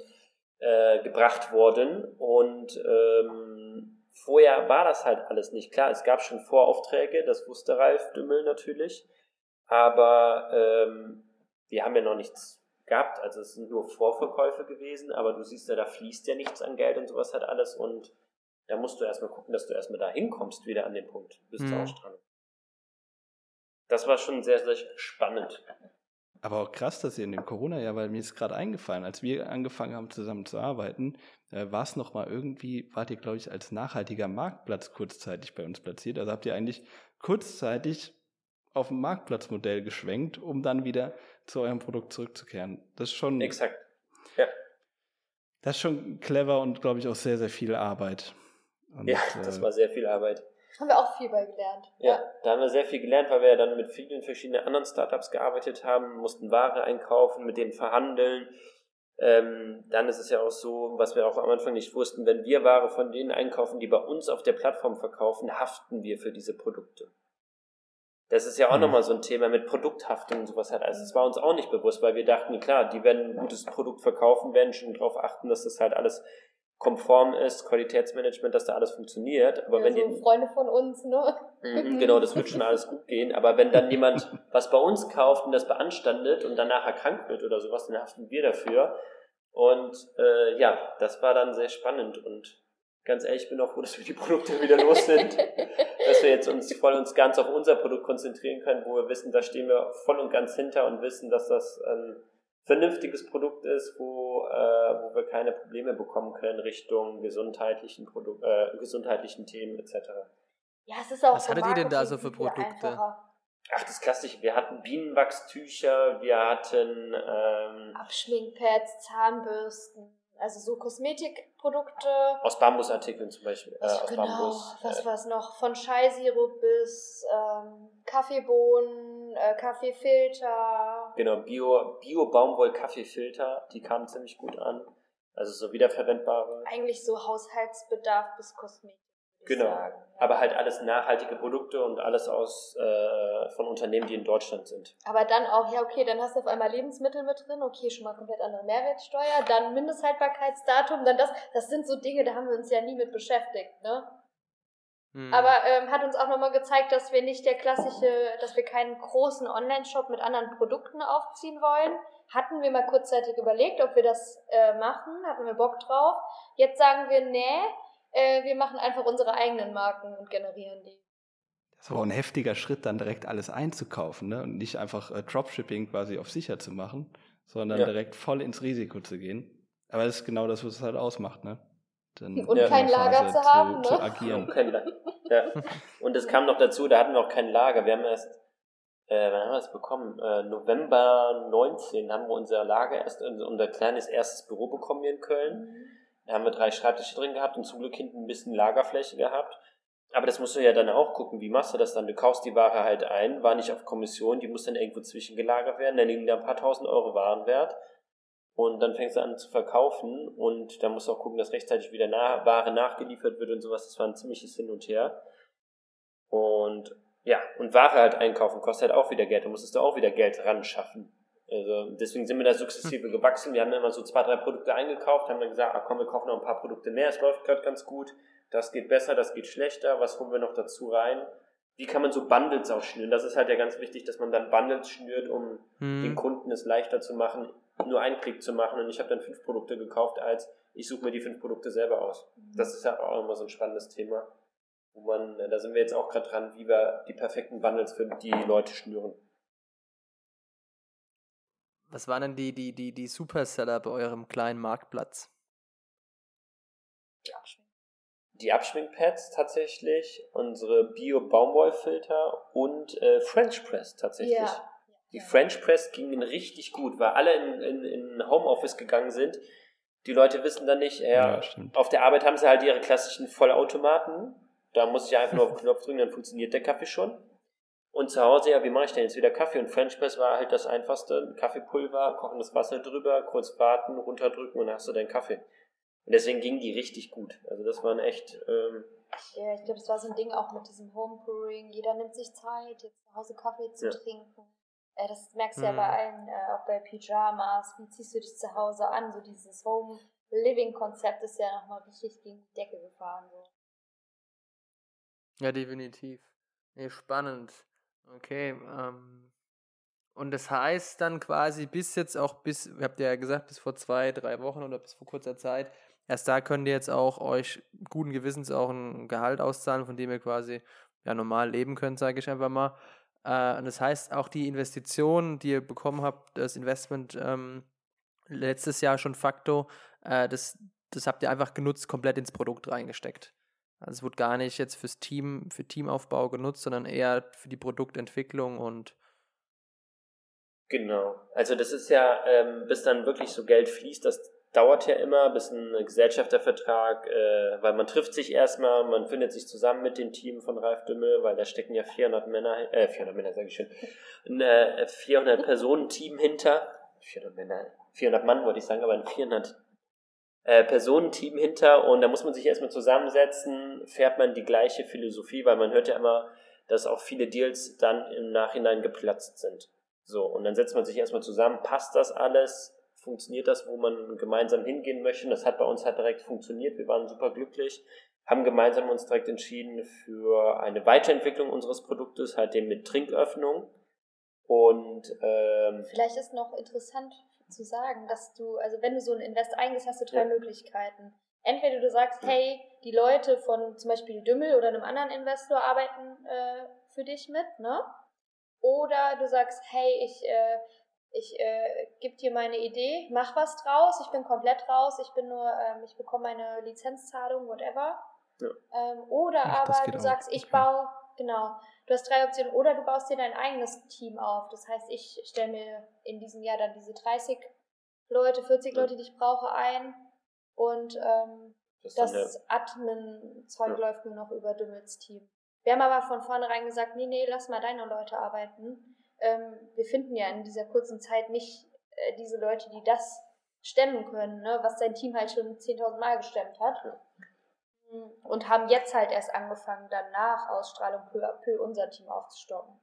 äh, gebracht worden. Und ähm, vorher war das halt alles nicht. Klar, es gab schon Voraufträge, das wusste Ralf Dümmel natürlich. Aber ähm, wir haben ja noch nichts gehabt. Also es sind nur Vorverkäufe gewesen. Aber du siehst ja, da fließt ja nichts an Geld und sowas halt alles. Und da musst du erstmal gucken, dass du erstmal da hinkommst, wieder an den Punkt bis zur Mhm. Ausstrahlung. Das war schon sehr, sehr spannend. Aber auch krass, dass ihr in dem Corona-Jahr, weil mir ist gerade eingefallen, als wir angefangen haben zusammen zu arbeiten, äh, war es nochmal irgendwie, wart ihr, glaube ich, als nachhaltiger Marktplatz kurzzeitig bei uns platziert. Also habt ihr eigentlich kurzzeitig auf ein Marktplatzmodell geschwenkt, um dann wieder zu eurem Produkt zurückzukehren. Das ist schon. Exakt. Ja. Das ist schon clever und, glaube ich, auch sehr, sehr viel Arbeit. Und, ja, das äh, war sehr viel Arbeit. Haben wir auch viel bei gelernt. Ja, ja, da haben wir sehr viel gelernt, weil wir ja dann mit vielen verschiedenen anderen Startups gearbeitet haben, mussten Ware einkaufen, mit denen verhandeln. Ähm, dann ist es ja auch so, was wir auch am Anfang nicht wussten, wenn wir Ware von denen einkaufen, die bei uns auf der Plattform verkaufen, haften wir für diese Produkte. Das ist ja auch mhm. nochmal so ein Thema mit Produkthaftung und sowas halt. Also das war uns auch nicht bewusst, weil wir dachten, klar, die werden ein gutes Produkt verkaufen, werden schon darauf achten, dass das halt alles konform ist, Qualitätsmanagement, dass da alles funktioniert. Aber ja, wenn so die Freunde von uns, ne? Mhm, genau, das wird schon alles gut gehen. Aber wenn dann jemand was bei uns kauft und das beanstandet und danach erkrankt wird oder sowas, dann haften wir dafür. Und äh, ja, das war dann sehr spannend und ganz ehrlich, ich bin auch froh, dass wir die Produkte wieder los sind, dass wir jetzt uns voll und ganz auf unser Produkt konzentrieren können, wo wir wissen, da stehen wir voll und ganz hinter und wissen, dass das ein vernünftiges Produkt ist, wo, äh, wo wir keine Probleme bekommen können Richtung gesundheitlichen, Produk äh, gesundheitlichen Themen etc. Ja, es ist auch Was hattet ihr denn da so für Produkte? Ach, das Klassische. Wir hatten Bienenwachstücher, wir hatten ähm, Abschminkpads, Zahnbürsten, also so Kosmetikprodukte. Aus Bambusartikeln zum Beispiel. Äh, aus genau, Bambus. Was äh, war es noch? Von Scheisirup bis ähm, Kaffeebohnen, äh, Kaffeefilter. Genau, Bio, Bio Baumwoll Kaffeefilter, die kamen ziemlich gut an. Also so wiederverwendbare. Eigentlich so Haushaltsbedarf bis Kosmetik. Genau. Sagen, Aber halt alles nachhaltige Produkte und alles aus äh, von Unternehmen, die in Deutschland sind. Aber dann auch, ja, okay, dann hast du auf einmal Lebensmittel mit drin, okay, schon mal komplett andere Mehrwertsteuer, dann Mindesthaltbarkeitsdatum, dann das, das sind so Dinge, da haben wir uns ja nie mit beschäftigt, ne? Hm. Aber ähm, hat uns auch nochmal gezeigt, dass wir nicht der klassische, dass wir keinen großen Online-Shop mit anderen Produkten aufziehen wollen. Hatten wir mal kurzzeitig überlegt, ob wir das äh, machen, hatten wir Bock drauf. Jetzt sagen wir, nee, äh, wir machen einfach unsere eigenen Marken und generieren die. Das war ein heftiger Schritt, dann direkt alles einzukaufen ne? und nicht einfach äh, Dropshipping quasi auf sicher zu machen, sondern ja. direkt voll ins Risiko zu gehen. Aber das ist genau das, was es halt ausmacht. Ne? Dann und kein Lager zu haben, zu, ne? Zu agieren. ja. Und es kam noch dazu, da hatten wir auch kein Lager. Wir haben erst, äh, wann haben wir es bekommen? Äh, November 19 haben wir unser Lager erst, unser kleines erstes Büro bekommen hier in Köln. Mhm. Da haben wir drei Schreibtische drin gehabt und zum Glück hinten ein bisschen Lagerfläche gehabt. Aber das musst du ja dann auch gucken, wie machst du das dann? Du kaufst die Ware halt ein, war nicht auf Kommission, die muss dann irgendwo zwischengelagert werden, dann liegen da ein paar tausend Euro Warenwert. Und dann fängst du an zu verkaufen und dann musst du auch gucken, dass rechtzeitig wieder nach, Ware nachgeliefert wird und sowas. Das war ein ziemliches Hin und Her. Und ja, und Ware halt einkaufen kostet halt auch wieder Geld. Da musstest du auch wieder Geld ran schaffen. Also deswegen sind wir da sukzessive gewachsen. Wir haben immer so zwei, drei Produkte eingekauft, haben dann gesagt, ah komm, wir kaufen noch ein paar Produkte mehr, es läuft gerade ganz gut, das geht besser, das geht schlechter, was holen wir noch dazu rein? Wie kann man so Bundles auch schnüren? Das ist halt ja ganz wichtig, dass man dann Bundles schnürt, um hm. den Kunden es leichter zu machen, nur einen Klick zu machen. Und ich habe dann fünf Produkte gekauft, als ich suche mir die fünf Produkte selber aus. Das ist ja auch immer so ein spannendes Thema. Wo man, da sind wir jetzt auch gerade dran, wie wir die perfekten Bundles für die Leute schnüren. Was waren denn die, die, die, die Superseller bei eurem kleinen Marktplatz? Abschwing. Die Abschwingpads tatsächlich, unsere Bio-Baumwollfilter und äh, French Press tatsächlich. Ja. Die French Press gingen richtig gut, weil alle in, in, in Homeoffice gegangen sind. Die Leute wissen dann nicht, äh, ja, auf der Arbeit haben sie halt ihre klassischen Vollautomaten. Da muss ich einfach nur auf den Knopf drücken, dann funktioniert der Kaffee schon. Und zu Hause, ja, wie mache ich denn jetzt wieder Kaffee? Und French Press war halt das einfachste. Kaffeepulver, kochendes Wasser drüber, kurz warten, runterdrücken und dann hast du deinen Kaffee. Und deswegen ging die richtig gut. Also das waren echt. Ähm, ja, ich glaube, das war so ein Ding auch mit diesem Homebrewing. Jeder nimmt sich Zeit, jetzt zu Hause Kaffee zu ja. trinken. Äh, das merkst du mhm. ja bei allen, äh, auch bei Pyjamas. Wie ziehst du dich zu Hause an? So dieses Home Living Konzept ist ja nochmal richtig gegen die Decke gefahren. So. Ja, definitiv. Nee, spannend. Okay, ähm, und das heißt dann quasi bis jetzt auch bis, ihr habt ja gesagt, bis vor zwei, drei Wochen oder bis vor kurzer Zeit, erst da könnt ihr jetzt auch euch guten Gewissens auch ein Gehalt auszahlen, von dem ihr quasi ja normal leben könnt, sage ich einfach mal. Äh, und das heißt, auch die Investition, die ihr bekommen habt, das Investment ähm, letztes Jahr schon facto, äh, das, das habt ihr einfach genutzt, komplett ins Produkt reingesteckt. Also es wurde gar nicht jetzt fürs Team, für Teamaufbau genutzt, sondern eher für die Produktentwicklung und Genau. Also das ist ja, ähm, bis dann wirklich so Geld fließt, das dauert ja immer, bis ein Gesellschaftervertrag, äh, weil man trifft sich erstmal, man findet sich zusammen mit dem Team von Ralf Dümmel, weil da stecken ja 400 Männer, äh, 400 Männer sage ich schon, ein äh, 400 Personen Team hinter, 400 Männer, 400 Mann wollte ich sagen, aber ein 400 äh, Personenteam hinter und da muss man sich erstmal zusammensetzen, fährt man die gleiche Philosophie, weil man hört ja immer, dass auch viele Deals dann im Nachhinein geplatzt sind. So, und dann setzt man sich erstmal zusammen, passt das alles, funktioniert das, wo man gemeinsam hingehen möchte. Das hat bei uns halt direkt funktioniert. Wir waren super glücklich, haben gemeinsam uns direkt entschieden für eine Weiterentwicklung unseres Produktes, halt dem mit Trinköffnung. Und ähm, vielleicht ist noch interessant zu sagen, dass du, also wenn du so ein Invest eingehst, hast du drei ja. Möglichkeiten. Entweder du sagst, hey, die Leute von zum Beispiel Dümmel oder einem anderen Investor arbeiten äh, für dich mit, ne? Oder du sagst, hey, ich, äh, ich äh, gebe dir meine Idee, mach was draus, ich bin komplett raus, ich bin nur, ähm, ich bekomme meine Lizenzzahlung, whatever. Ja. Ähm, oder Ach, aber du sagst, ich okay. baue, genau, du hast drei Optionen, oder du baust dir dein eigenes Team auf. Das heißt, ich stelle mir in diesem Jahr dann diese 30 Leute, 40 ja. Leute, die ich brauche, ein und ähm, das, das Admin-Zeug ja. läuft nur noch über Dümmels Team. Wir haben aber von vornherein gesagt, nee, nee, lass mal deine Leute arbeiten. Ähm, wir finden ja in dieser kurzen Zeit nicht äh, diese Leute, die das stemmen können, ne? was sein Team halt schon 10.000 Mal gestemmt hat. Und haben jetzt halt erst angefangen, dann nach Ausstrahlung peu à peu unser Team aufzustocken.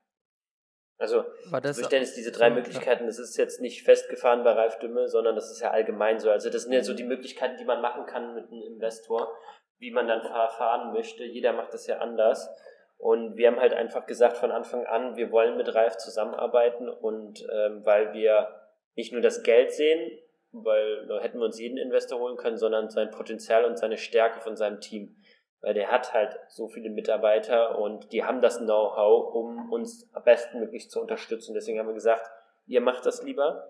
Also, War das Dennis, diese drei Möglichkeiten, das ist jetzt nicht festgefahren bei Ralf Dümme, sondern das ist ja allgemein so. Also, das sind ja so die Möglichkeiten, die man machen kann mit einem Investor, wie man dann verfahren möchte. Jeder macht das ja anders. Und wir haben halt einfach gesagt von Anfang an, wir wollen mit Ralf zusammenarbeiten und ähm, weil wir nicht nur das Geld sehen, weil da hätten wir uns jeden Investor holen können, sondern sein Potenzial und seine Stärke von seinem Team. Weil der hat halt so viele Mitarbeiter und die haben das Know-how, um uns am besten möglich zu unterstützen. Deswegen haben wir gesagt, ihr macht das lieber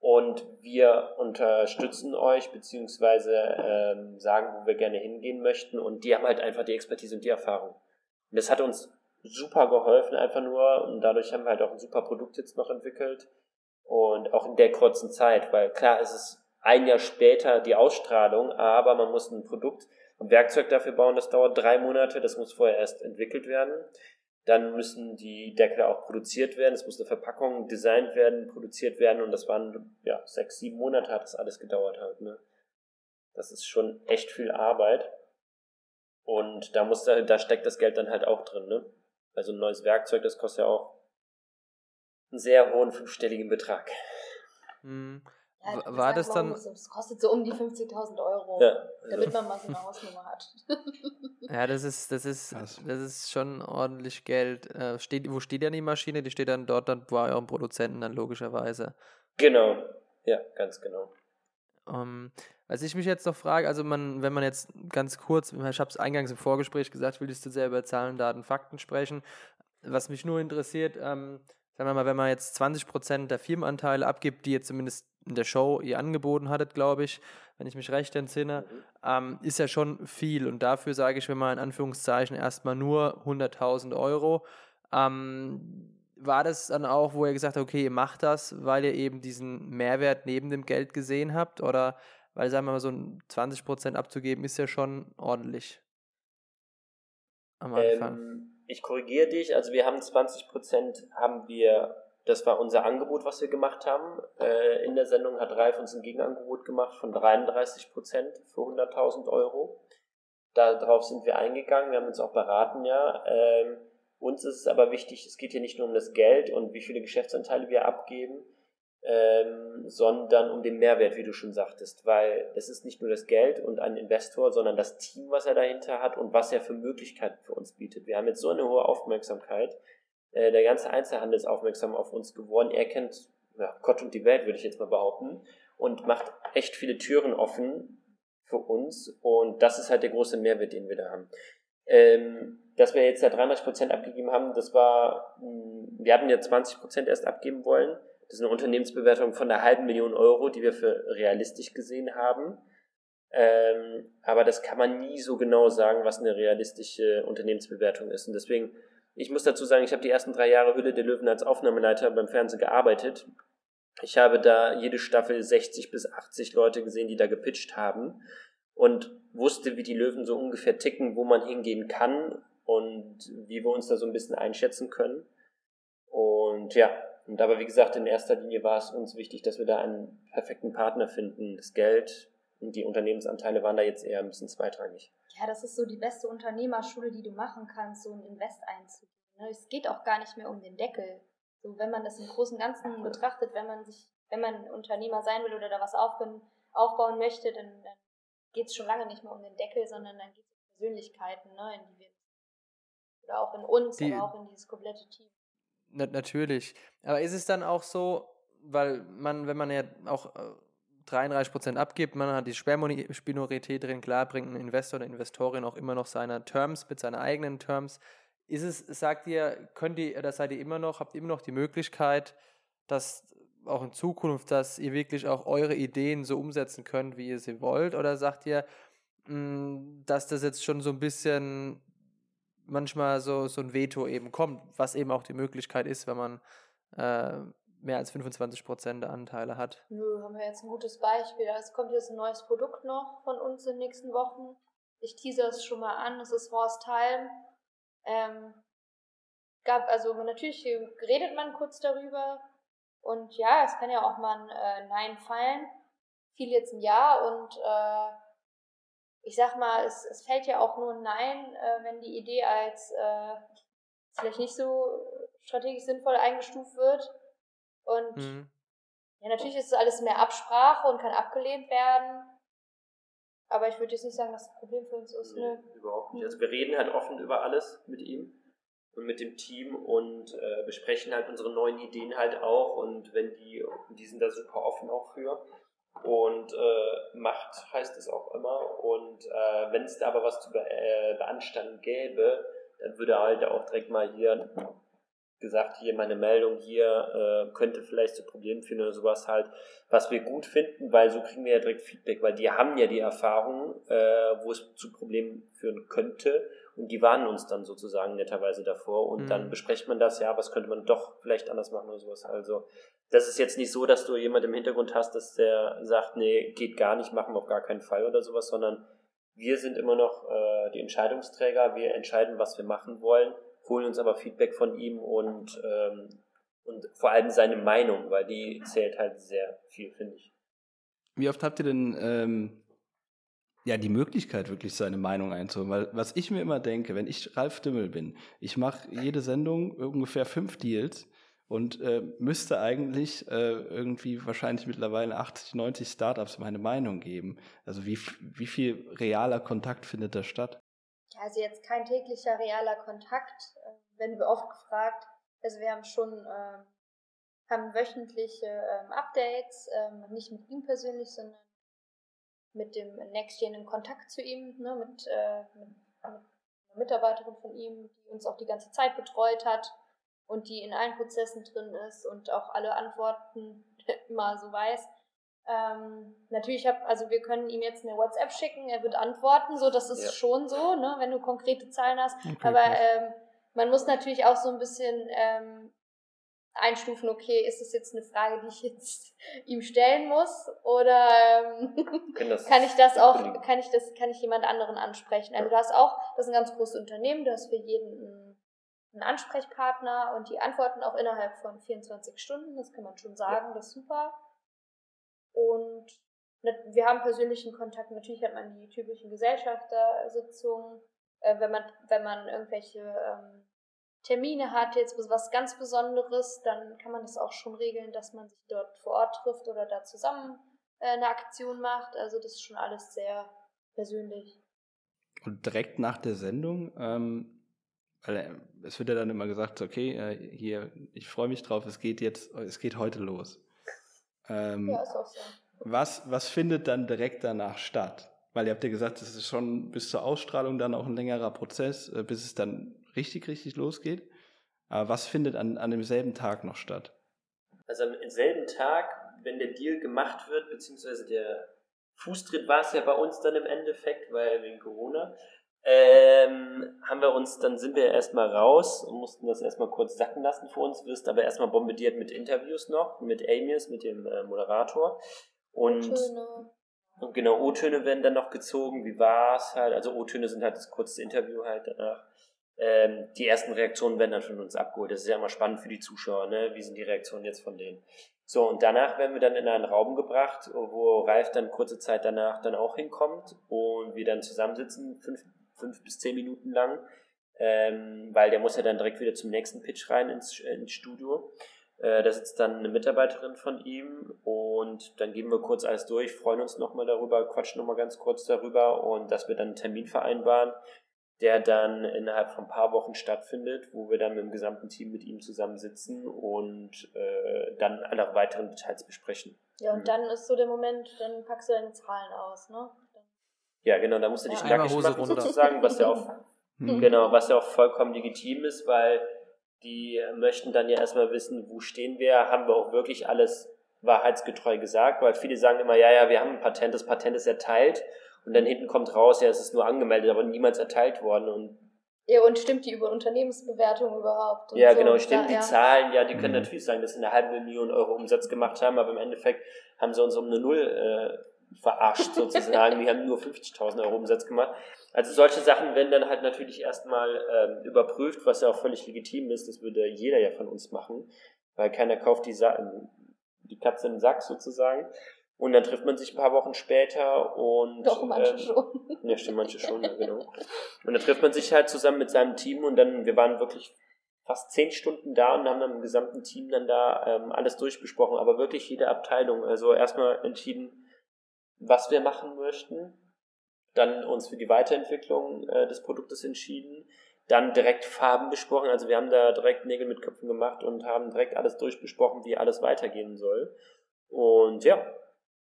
und wir unterstützen euch beziehungsweise ähm, sagen, wo wir gerne hingehen möchten und die haben halt einfach die Expertise und die Erfahrung. Das hat uns super geholfen, einfach nur. Und dadurch haben wir halt auch ein super Produkt jetzt noch entwickelt. Und auch in der kurzen Zeit, weil klar ist es ein Jahr später die Ausstrahlung, aber man muss ein Produkt, ein Werkzeug dafür bauen, das dauert drei Monate, das muss vorher erst entwickelt werden. Dann müssen die Deckel auch produziert werden, es muss eine Verpackung designt werden, produziert werden und das waren ja sechs, sieben Monate hat das alles gedauert halt. Ne? Das ist schon echt viel Arbeit. Und da muss da, da steckt das Geld dann halt auch drin, ne? Also ein neues Werkzeug, das kostet ja auch einen sehr hohen fünfstelligen Betrag. Hm. Ja, war das dann. Das kostet so um die 50.000 Euro, ja, damit man mal so eine Hausnummer hat. ja, das ist, das ist, das ist schon ordentlich Geld. Äh, steht, wo steht denn die Maschine? Die steht dann dort, dann bei eurem Produzenten dann logischerweise. Genau, ja, ganz genau. Um, ähm, was ich mich jetzt noch frage, also man, wenn man jetzt ganz kurz, ich habe es eingangs im Vorgespräch gesagt, ich will jetzt sehr über Zahlen, Daten, Fakten sprechen. Was mich nur interessiert, ähm, sagen wir mal, wenn man jetzt 20% der Firmenanteile abgibt, die ihr zumindest in der Show ihr angeboten hattet, glaube ich, wenn ich mich recht entsinne, ähm, ist ja schon viel. Und dafür sage ich, wenn man in Anführungszeichen erstmal nur 100.000 Euro, ähm, war das dann auch, wo ihr gesagt habt, okay, ihr macht das, weil ihr eben diesen Mehrwert neben dem Geld gesehen habt? Oder weil, sagen wir mal, so ein 20% abzugeben, ist ja schon ordentlich. Am Anfang. Ähm, ich korrigiere dich, also wir haben 20% haben wir, das war unser Angebot, was wir gemacht haben. Äh, in der Sendung hat Ralf uns ein Gegenangebot gemacht von 33% für 100.000 Euro. Darauf sind wir eingegangen, wir haben uns auch beraten, ja. Ähm, uns ist es aber wichtig, es geht hier nicht nur um das Geld und wie viele Geschäftsanteile wir abgeben, ähm, sondern um den Mehrwert, wie du schon sagtest, weil es ist nicht nur das Geld und ein Investor, sondern das Team, was er dahinter hat und was er für Möglichkeiten für uns bietet. Wir haben jetzt so eine hohe Aufmerksamkeit. Äh, der ganze Einzelhandel ist aufmerksam auf uns geworden. Er kennt ja, Gott und die Welt, würde ich jetzt mal behaupten, und macht echt viele Türen offen für uns. Und das ist halt der große Mehrwert, den wir da haben. Ähm, dass wir jetzt da 33 Prozent abgegeben haben, das war, mh, wir hatten ja 20 Prozent erst abgeben wollen. Das ist eine Unternehmensbewertung von einer halben Million Euro, die wir für realistisch gesehen haben. Ähm, aber das kann man nie so genau sagen, was eine realistische Unternehmensbewertung ist. Und deswegen, ich muss dazu sagen, ich habe die ersten drei Jahre Hülle der Löwen als Aufnahmeleiter beim Fernsehen gearbeitet. Ich habe da jede Staffel 60 bis 80 Leute gesehen, die da gepitcht haben und wusste, wie die Löwen so ungefähr ticken, wo man hingehen kann und wie wir uns da so ein bisschen einschätzen können. Und ja, und aber wie gesagt, in erster Linie war es uns wichtig, dass wir da einen perfekten Partner finden. Das Geld und die Unternehmensanteile waren da jetzt eher ein bisschen zweitrangig. Ja, das ist so die beste Unternehmerschule, die du machen kannst, so ein Invest einzugehen. Ne? Es geht auch gar nicht mehr um den Deckel. So, wenn man das im Großen und Ganzen betrachtet, wenn man sich, wenn man Unternehmer sein will oder da was aufbauen, aufbauen möchte, dann, dann geht es schon lange nicht mehr um den Deckel, sondern dann geht es um Persönlichkeiten, ne, in die wir oder auch in uns, die, aber auch in dieses komplette Team. Na, natürlich. Aber ist es dann auch so, weil man, wenn man ja auch äh, 33% abgibt, man hat die Sperrminorität drin, klar bringt ein Investor oder Investorin auch immer noch seine Terms mit seinen eigenen Terms. Ist es, sagt ihr, könnt ihr, oder seid ihr immer noch, habt ihr immer noch die Möglichkeit, dass auch in Zukunft, dass ihr wirklich auch eure Ideen so umsetzen könnt, wie ihr sie wollt? Oder sagt ihr, hm, dass das jetzt schon so ein bisschen manchmal so, so ein Veto eben kommt, was eben auch die Möglichkeit ist, wenn man äh, mehr als 25 Prozent der Anteile hat. Nö, haben wir jetzt ein gutes Beispiel. Es kommt jetzt ein neues Produkt noch von uns in den nächsten Wochen. Ich teaser es schon mal an. Es ist Horst Halm. Ähm, gab, also natürlich redet man kurz darüber. Und ja, es kann ja auch mal ein äh, Nein fallen. Fiel jetzt ein Ja und äh, ich sag mal, es, es fällt ja auch nur ein Nein, äh, wenn die Idee als äh, vielleicht nicht so strategisch sinnvoll eingestuft wird. Und mhm. ja, natürlich ist es alles mehr Absprache und kann abgelehnt werden. Aber ich würde jetzt nicht sagen, dass das Problem für uns ist. Nee, Überhaupt nicht. Also wir reden halt offen über alles mit ihm und mit dem Team und äh, besprechen halt unsere neuen Ideen halt auch und wenn die, die sind da super offen auch für. Und äh, Macht heißt es auch immer. Und äh, wenn es da aber was zu be äh, beanstanden gäbe, dann würde halt auch direkt mal hier gesagt, hier meine Meldung hier äh, könnte vielleicht zu Problemen führen oder sowas halt, was wir gut finden, weil so kriegen wir ja direkt Feedback, weil die haben ja die Erfahrung, äh, wo es zu Problemen führen könnte die warnen uns dann sozusagen netterweise davor und mhm. dann bespricht man das, ja, was könnte man doch vielleicht anders machen oder sowas. Also das ist jetzt nicht so, dass du jemand im Hintergrund hast, dass der sagt, nee, geht gar nicht, machen wir auf gar keinen Fall oder sowas, sondern wir sind immer noch äh, die Entscheidungsträger, wir entscheiden, was wir machen wollen holen uns aber Feedback von ihm und, ähm, und vor allem seine Meinung, weil die zählt halt sehr viel, finde ich. Wie oft habt ihr denn ähm, ja die Möglichkeit, wirklich seine Meinung einzuholen? Weil was ich mir immer denke, wenn ich Ralf Dimmel bin, ich mache jede Sendung ungefähr fünf Deals und äh, müsste eigentlich äh, irgendwie wahrscheinlich mittlerweile 80, 90 Startups meine Meinung geben. Also wie, wie viel realer Kontakt findet da statt? also jetzt kein täglicher realer Kontakt, äh, werden wir oft gefragt. Also wir haben schon äh, haben wöchentliche ähm, Updates, ähm, nicht mit ihm persönlich, sondern mit dem Nextgen in Kontakt zu ihm, ne, mit, äh, mit, mit einer Mitarbeiterin von ihm, die uns auch die ganze Zeit betreut hat und die in allen Prozessen drin ist und auch alle Antworten immer so weiß. Ähm, natürlich habe, also wir können ihm jetzt eine WhatsApp schicken, er wird antworten, so das ist ja. schon so, ne, wenn du konkrete Zahlen hast. Okay, Aber ähm, man muss natürlich auch so ein bisschen ähm, einstufen, okay, ist das jetzt eine Frage, die ich jetzt ihm stellen muss oder ähm, kann ich das auch, kann ich das, kann ich jemand anderen ansprechen? Also du hast auch, das ist ein ganz großes Unternehmen, du hast für jeden einen, einen Ansprechpartner und die antworten auch innerhalb von 24 Stunden, das kann man schon sagen, ja. das ist super. Und wir haben persönlichen Kontakt. Natürlich hat man die typischen Gesellschaftersitzungen. Äh, wenn man, wenn man irgendwelche ähm, Termine hat, jetzt was ganz Besonderes, dann kann man das auch schon regeln, dass man sich dort vor Ort trifft oder da zusammen äh, eine Aktion macht. Also das ist schon alles sehr persönlich. Und direkt nach der Sendung, ähm, weil äh, es wird ja dann immer gesagt, okay, äh, hier, ich freue mich drauf, es geht jetzt, es geht heute los. Ähm, ja, ist auch so. Was, was findet dann direkt danach statt? Weil ihr habt ja gesagt, es ist schon bis zur Ausstrahlung dann auch ein längerer Prozess, äh, bis es dann richtig, richtig losgeht. Aber was findet an, an demselben Tag noch statt? Also am selben Tag, wenn der Deal gemacht wird, beziehungsweise der Fußtritt war es ja bei uns dann im Endeffekt, weil wegen Corona, ähm, haben wir uns, dann sind wir erstmal raus und mussten das erstmal kurz sacken lassen für uns, wirst aber erstmal bombardiert mit Interviews noch, mit Amius, mit dem äh, Moderator. Und, und genau, O-Töne werden dann noch gezogen, wie war's halt, also O-Töne sind halt das kurze Interview halt danach. Ähm, die ersten Reaktionen werden dann von uns abgeholt. Das ist ja immer spannend für die Zuschauer, ne? Wie sind die Reaktionen jetzt von denen? So, und danach werden wir dann in einen Raum gebracht, wo Ralf dann kurze Zeit danach dann auch hinkommt und wir dann zusammensitzen, fünf, fünf bis zehn Minuten lang, ähm, weil der muss ja dann direkt wieder zum nächsten Pitch rein ins, ins Studio. Äh, da sitzt dann eine Mitarbeiterin von ihm und dann gehen wir kurz alles durch, freuen uns nochmal darüber, quatschen nochmal ganz kurz darüber und dass wir dann einen Termin vereinbaren, der dann innerhalb von ein paar Wochen stattfindet, wo wir dann mit dem gesamten Team mit ihm zusammensitzen und äh, dann alle weiteren Details besprechen. Ja, und dann ist so der Moment, dann packst du deine Zahlen aus, ne? Ja, genau, da musst du dich Ja, nackig machen runter. sozusagen, was ja auch Hm. Genau, was ja auch vollkommen legitim ist, weil die möchten dann ja erstmal wissen, wo stehen wir, haben wir auch wirklich alles wahrheitsgetreu gesagt, weil viele sagen immer, ja, ja, wir haben ein Patent, das Patent ist erteilt und dann hinten kommt raus, ja, es ist nur angemeldet, aber niemals erteilt worden und Ja, und stimmt die über Unternehmensbewertung überhaupt? Und ja, so. genau, stimmt, da, die ja. Zahlen, ja, die können Mhm. natürlich sagen, dass sie eine halbe Million Euro Umsatz gemacht haben, aber im Endeffekt haben sie uns um eine Null äh, verarscht sozusagen, die haben nur 50.000 Euro Umsatz gemacht. Also solche Sachen werden dann halt natürlich erstmal ähm, überprüft, was ja auch völlig legitim ist, das würde jeder ja von uns machen, weil keiner kauft die, Sa die Katze im Sack sozusagen. Und dann trifft man sich ein paar Wochen später und Doch, manche ähm, schon. ja, stimmt, manche schon, ja, genau. Und dann trifft man sich halt zusammen mit seinem Team und dann, wir waren wirklich fast zehn Stunden da und haben dann im gesamten Team dann da ähm, alles durchbesprochen, aber wirklich jede Abteilung. Also erstmal entschieden, was wir machen möchten, dann uns für die Weiterentwicklung äh, des Produktes entschieden, dann direkt Farben besprochen. Also wir haben da direkt Nägel mit Köpfen gemacht und haben direkt alles durchbesprochen, wie alles weitergehen soll. Und ja,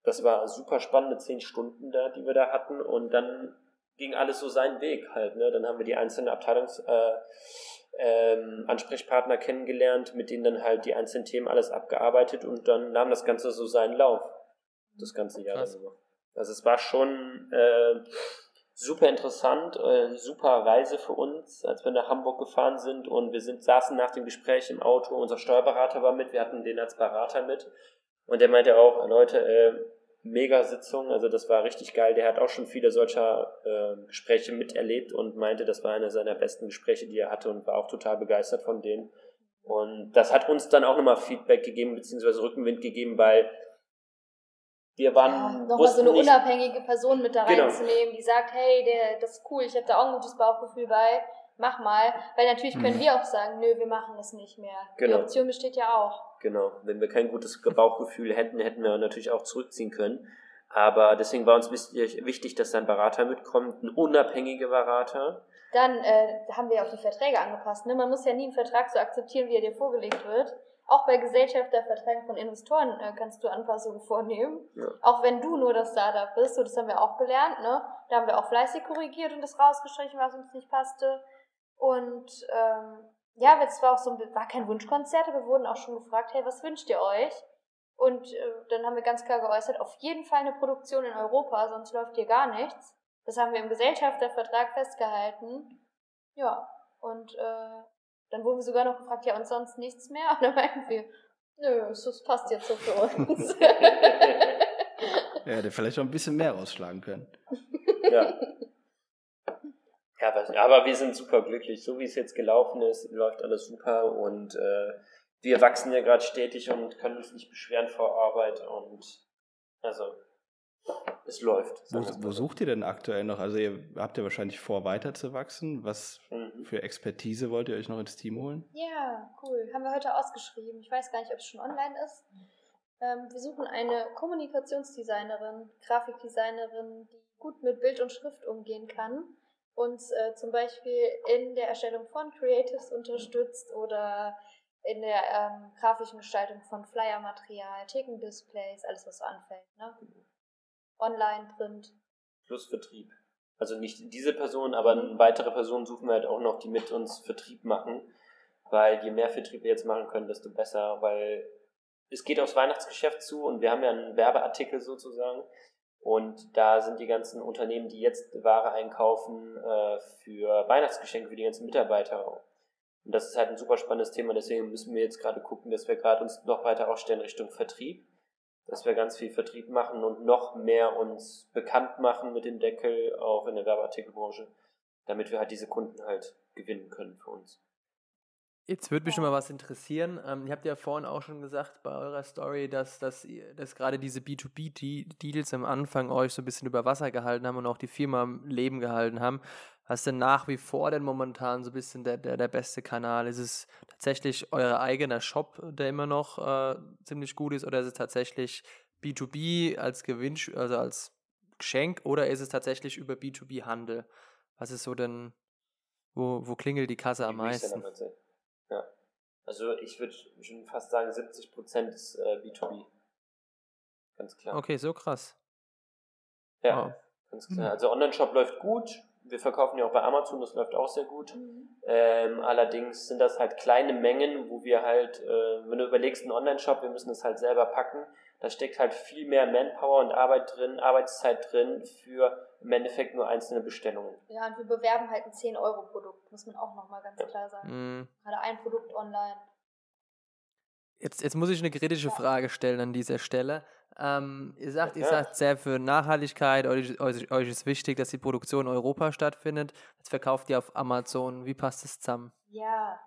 das war super spannende zehn Stunden da, die wir da hatten. Und dann ging alles so seinen Weg halt. Ne? Dann haben wir die einzelnen Abteilungs äh, ähm, Ansprechpartner kennengelernt, mit denen dann halt die einzelnen Themen alles abgearbeitet und dann nahm das Ganze so seinen Lauf. Das ganze Jahr Krass. über. Also es war schon äh, super interessant, äh, super Reise für uns, als wir nach Hamburg gefahren sind und wir sind, saßen nach dem Gespräch im Auto, unser Steuerberater war mit, wir hatten den als Berater mit und der meinte auch, Leute, äh, mega Sitzung, also das war richtig geil, der hat auch schon viele solcher äh, Gespräche miterlebt und meinte, das war einer seiner besten Gespräche, die er hatte und war auch total begeistert von denen. Und das hat uns dann auch nochmal Feedback gegeben, beziehungsweise Rückenwind gegeben, weil wir Ja, waren, nochmal so eine nicht, unabhängige Person mit da Genau. reinzunehmen, die sagt, hey, der, das ist cool, ich habe da auch ein gutes Bauchgefühl bei, mach mal. Weil natürlich können Mhm. wir auch sagen, nö, wir machen das nicht mehr. Genau. Die Option besteht ja auch. Genau, wenn wir kein gutes Bauchgefühl hätten, hätten wir natürlich auch zurückziehen können. Aber deswegen war uns wichtig, wichtig, dass da ein Berater mitkommt, ein unabhängiger Berater. Dann äh, haben wir auch die Verträge angepasst. Ne? Man muss ja nie einen Vertrag so akzeptieren, wie er dir vorgelegt wird. Auch bei Gesellschafterverträgen von Investoren äh, kannst du Anpassungen vornehmen. Ja. Auch wenn du nur das Startup bist, so das haben wir auch gelernt. Ne? Da haben wir auch fleißig korrigiert und das rausgestrichen, was uns nicht passte. Und ähm, ja, es war auch so ein, war kein Wunschkonzert, aber wir wurden auch schon gefragt, hey, was wünscht ihr euch? Und äh, dann haben wir ganz klar geäußert, auf jeden Fall eine Produktion in Europa, sonst läuft hier gar nichts. Das haben wir im Gesellschaftervertrag festgehalten. Ja, und äh, dann wurden wir sogar noch gefragt, ja, und sonst nichts mehr? Und dann meinten wir, nö, das passt jetzt so für uns. Er hätte vielleicht auch ein bisschen mehr rausschlagen können. Ja. Ja, aber, aber wir sind super glücklich. So wie es jetzt gelaufen ist, läuft alles super und äh, wir wachsen ja gerade stetig und können uns nicht beschweren vor Arbeit und also es läuft. Wo, wo sucht ihr denn aktuell noch? Also ihr habt ja wahrscheinlich vor, weiter zu wachsen. Was Mhm. für Expertise wollt ihr euch noch ins Team holen? ja, cool. Haben wir heute ausgeschrieben. Ich weiß gar nicht, ob es schon online ist. Ähm, wir suchen eine Kommunikationsdesignerin, Grafikdesignerin, die gut mit Bild und Schrift umgehen kann. Uns äh, zum Beispiel in der Erstellung von Creatives unterstützt oder in der ähm, grafischen Gestaltung von Flyer-Material, Thekendisplays, alles was so anfällt. Ne? Online, Print. plus Vertrieb. Also nicht diese Person, aber eine weitere Person suchen wir halt auch noch, die mit uns Vertrieb machen. Weil je mehr Vertrieb wir jetzt machen können, desto besser, weil es geht aufs Weihnachtsgeschäft zu und wir haben ja einen Werbeartikel sozusagen. Und da sind die ganzen Unternehmen, die jetzt Ware einkaufen, äh, für Weihnachtsgeschenke für die ganzen Mitarbeiter. Und das ist halt ein super spannendes Thema, deswegen müssen wir jetzt gerade gucken, dass wir gerade uns noch weiter aufstellen Richtung Vertrieb dass wir ganz viel Vertrieb machen und noch mehr uns bekannt machen mit dem Deckel, auch in der Werbeartikelbranche, damit wir halt diese Kunden halt gewinnen können für uns. Jetzt würde mich schon mal was interessieren. Ähm, ihr habt ja vorhin auch schon gesagt bei eurer Story, dass, dass, dass gerade diese B2B-Deals am Anfang euch so ein bisschen über Wasser gehalten haben und auch die Firma am Leben gehalten haben. Was ist denn nach wie vor denn momentan so ein bisschen der, der, der beste Kanal? Ist es tatsächlich euer eigener Shop, der immer noch äh, ziemlich gut ist, oder ist es tatsächlich B2B als Gewinn, also als Geschenk, oder ist es tatsächlich über B2B-Handel? Was ist so denn, wo, wo klingelt die Kasse am meisten? Ja. Also ich würde schon fast sagen, 70% ist äh, B2B. Ganz klar. Okay, so krass. Ja, wow. ganz klar. Also Online-Shop läuft gut, wir verkaufen ja auch bei Amazon, das läuft auch sehr gut. Mhm. Ähm, allerdings sind das halt kleine Mengen, wo wir halt, äh, wenn du überlegst, einen Online-Shop, wir müssen das halt selber packen. Da steckt halt viel mehr Manpower und Arbeit drin, Arbeitszeit drin für im Endeffekt nur einzelne Bestellungen. Ja, und wir bewerben halt ein 10-Euro-Produkt, muss man auch nochmal ganz ja. klar sagen. Mhm. Gerade ein Produkt online. Jetzt, jetzt muss ich eine kritische ja. Frage stellen an dieser Stelle. Ähm, ihr sagt, ja. ihr sagt sehr für Nachhaltigkeit, euch, euch, euch, ist wichtig, dass die Produktion in Europa stattfindet. Jetzt verkauft ihr auf Amazon. Wie passt das zusammen? Ja.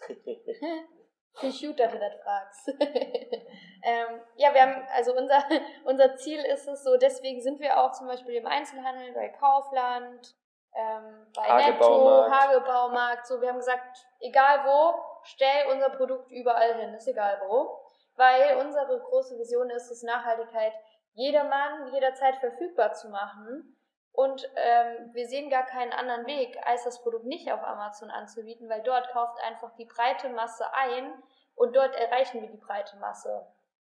Finde ich gut, dass du das fragst. ähm, ja, wir haben, also unser, unser Ziel ist es so, deswegen sind wir auch zum Beispiel im Einzelhandel, bei Kaufland, ähm, bei Hagebaumarkt. Netto, Hagebaumarkt, so, wir haben gesagt, egal wo, stell unser Produkt überall hin, ist egal wo weil unsere große Vision ist es, Nachhaltigkeit jedermann jederzeit verfügbar zu machen. Und ähm, wir sehen gar keinen anderen Weg, als das Produkt nicht auf Amazon anzubieten, weil dort kauft einfach die breite Masse ein und dort erreichen wir die breite Masse.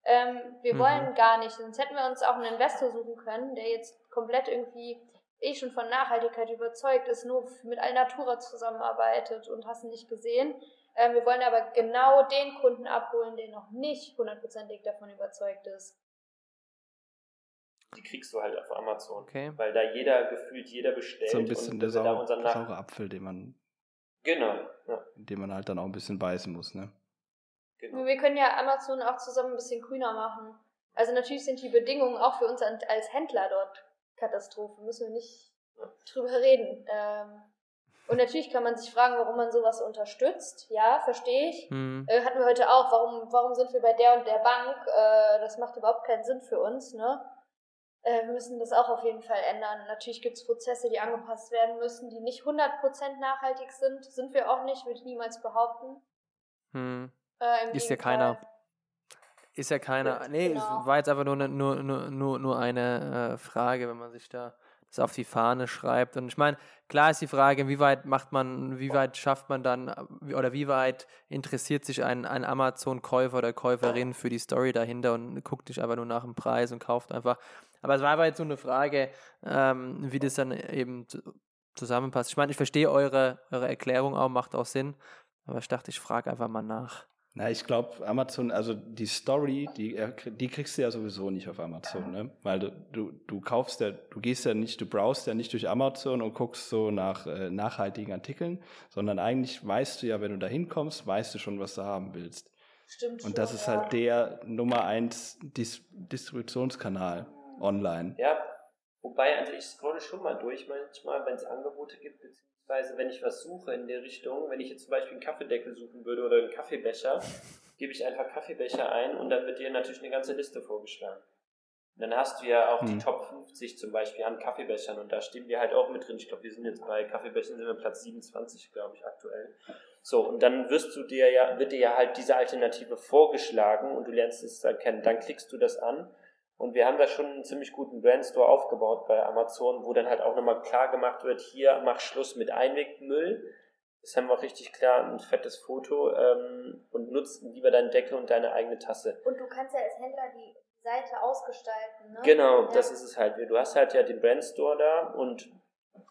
Ähm, wir mhm. wollen gar nicht, sonst hätten wir uns auch einen Investor suchen können, der jetzt komplett irgendwie eh schon von Nachhaltigkeit überzeugt ist, nur mit Alnatura zusammenarbeitet und hast nicht gesehen. Ähm, wir wollen aber genau den Kunden abholen, der noch nicht hundertprozentig davon überzeugt ist. Die kriegst du halt auf Amazon. Okay. Weil da jeder gefühlt jeder bestellt. So ein bisschen der saure, saure Apfel, den man. Genau. Ja. Den man halt dann auch ein bisschen beißen muss, ne? Genau. Wir können ja Amazon auch zusammen ein bisschen grüner machen. Also natürlich sind die Bedingungen auch für uns als Händler dort Katastrophe. Müssen wir nicht drüber reden. Ähm, und natürlich kann man sich fragen, warum man sowas unterstützt. Ja, verstehe ich. Mhm. Äh, hatten wir heute auch. Warum, warum sind wir bei der und der Bank? Äh, das macht überhaupt keinen Sinn für uns. Ne? Äh, wir müssen das auch auf jeden Fall ändern. Natürlich gibt es Prozesse, die angepasst werden müssen, die nicht 100% nachhaltig sind. Sind wir auch nicht, würde ich niemals behaupten. Mhm. Ist ja keiner. Ist ja keiner. Ja, nee, genau. es war jetzt einfach nur, eine, nur, nur, nur, nur eine äh, Frage, wenn man sich da das auf die Fahne schreibt. Und ich meine, klar ist die Frage, wie weit macht man, wie weit schafft man dann oder wie weit interessiert sich ein, ein Amazon-Käufer oder Käuferin für die Story dahinter und guckt nicht einfach nur nach dem Preis und kauft einfach. Aber es war aber jetzt so eine Frage, ähm, wie das dann eben zusammenpasst. Ich meine, ich verstehe eure, eure Erklärung auch, macht auch Sinn, aber ich dachte, ich frage einfach mal nach. Na, ich glaube, Amazon, also die Story, die, die kriegst du ja sowieso nicht auf Amazon, ne? Weil du, du, du kaufst ja, du gehst ja nicht, du browst ja nicht durch Amazon und guckst so nach äh, nachhaltigen Artikeln, sondern eigentlich weißt du ja, wenn du da hinkommst, weißt du schon, was du haben willst. Stimmt. Und das ist halt ja. halt der Nummer eins Dis Distributionskanal online. Ja, wobei, also ich scrolle schon mal durch manchmal, wenn es Angebote gibt, Beispielsweise, wenn ich was suche in der Richtung, wenn ich jetzt zum Beispiel einen Kaffeedeckel suchen würde oder einen Kaffeebecher, gebe ich einfach Kaffeebecher ein und dann wird dir natürlich eine ganze Liste vorgeschlagen. Und dann hast du ja auch hm. die Top 50 zum Beispiel an Kaffeebechern und da stehen wir halt auch mit drin. Ich glaube, wir sind jetzt bei Kaffeebechern sind wir Platz 27, glaube ich, aktuell. So, und dann wirst du dir ja, wird dir ja halt diese Alternative vorgeschlagen und du lernst es dann kennen. Dann klickst du das an und wir haben da schon einen ziemlich guten Brandstore aufgebaut bei Amazon, wo dann halt auch nochmal klar gemacht wird, hier mach Schluss mit Einwegmüll. Das haben wir auch richtig klar, ein fettes Foto ähm, und nutzt lieber deinen Deckel und deine eigene Tasse. Und du kannst ja als Händler die Seite ausgestalten. Ne? Genau, Ja. das ist es halt. Du hast halt ja den Brandstore da und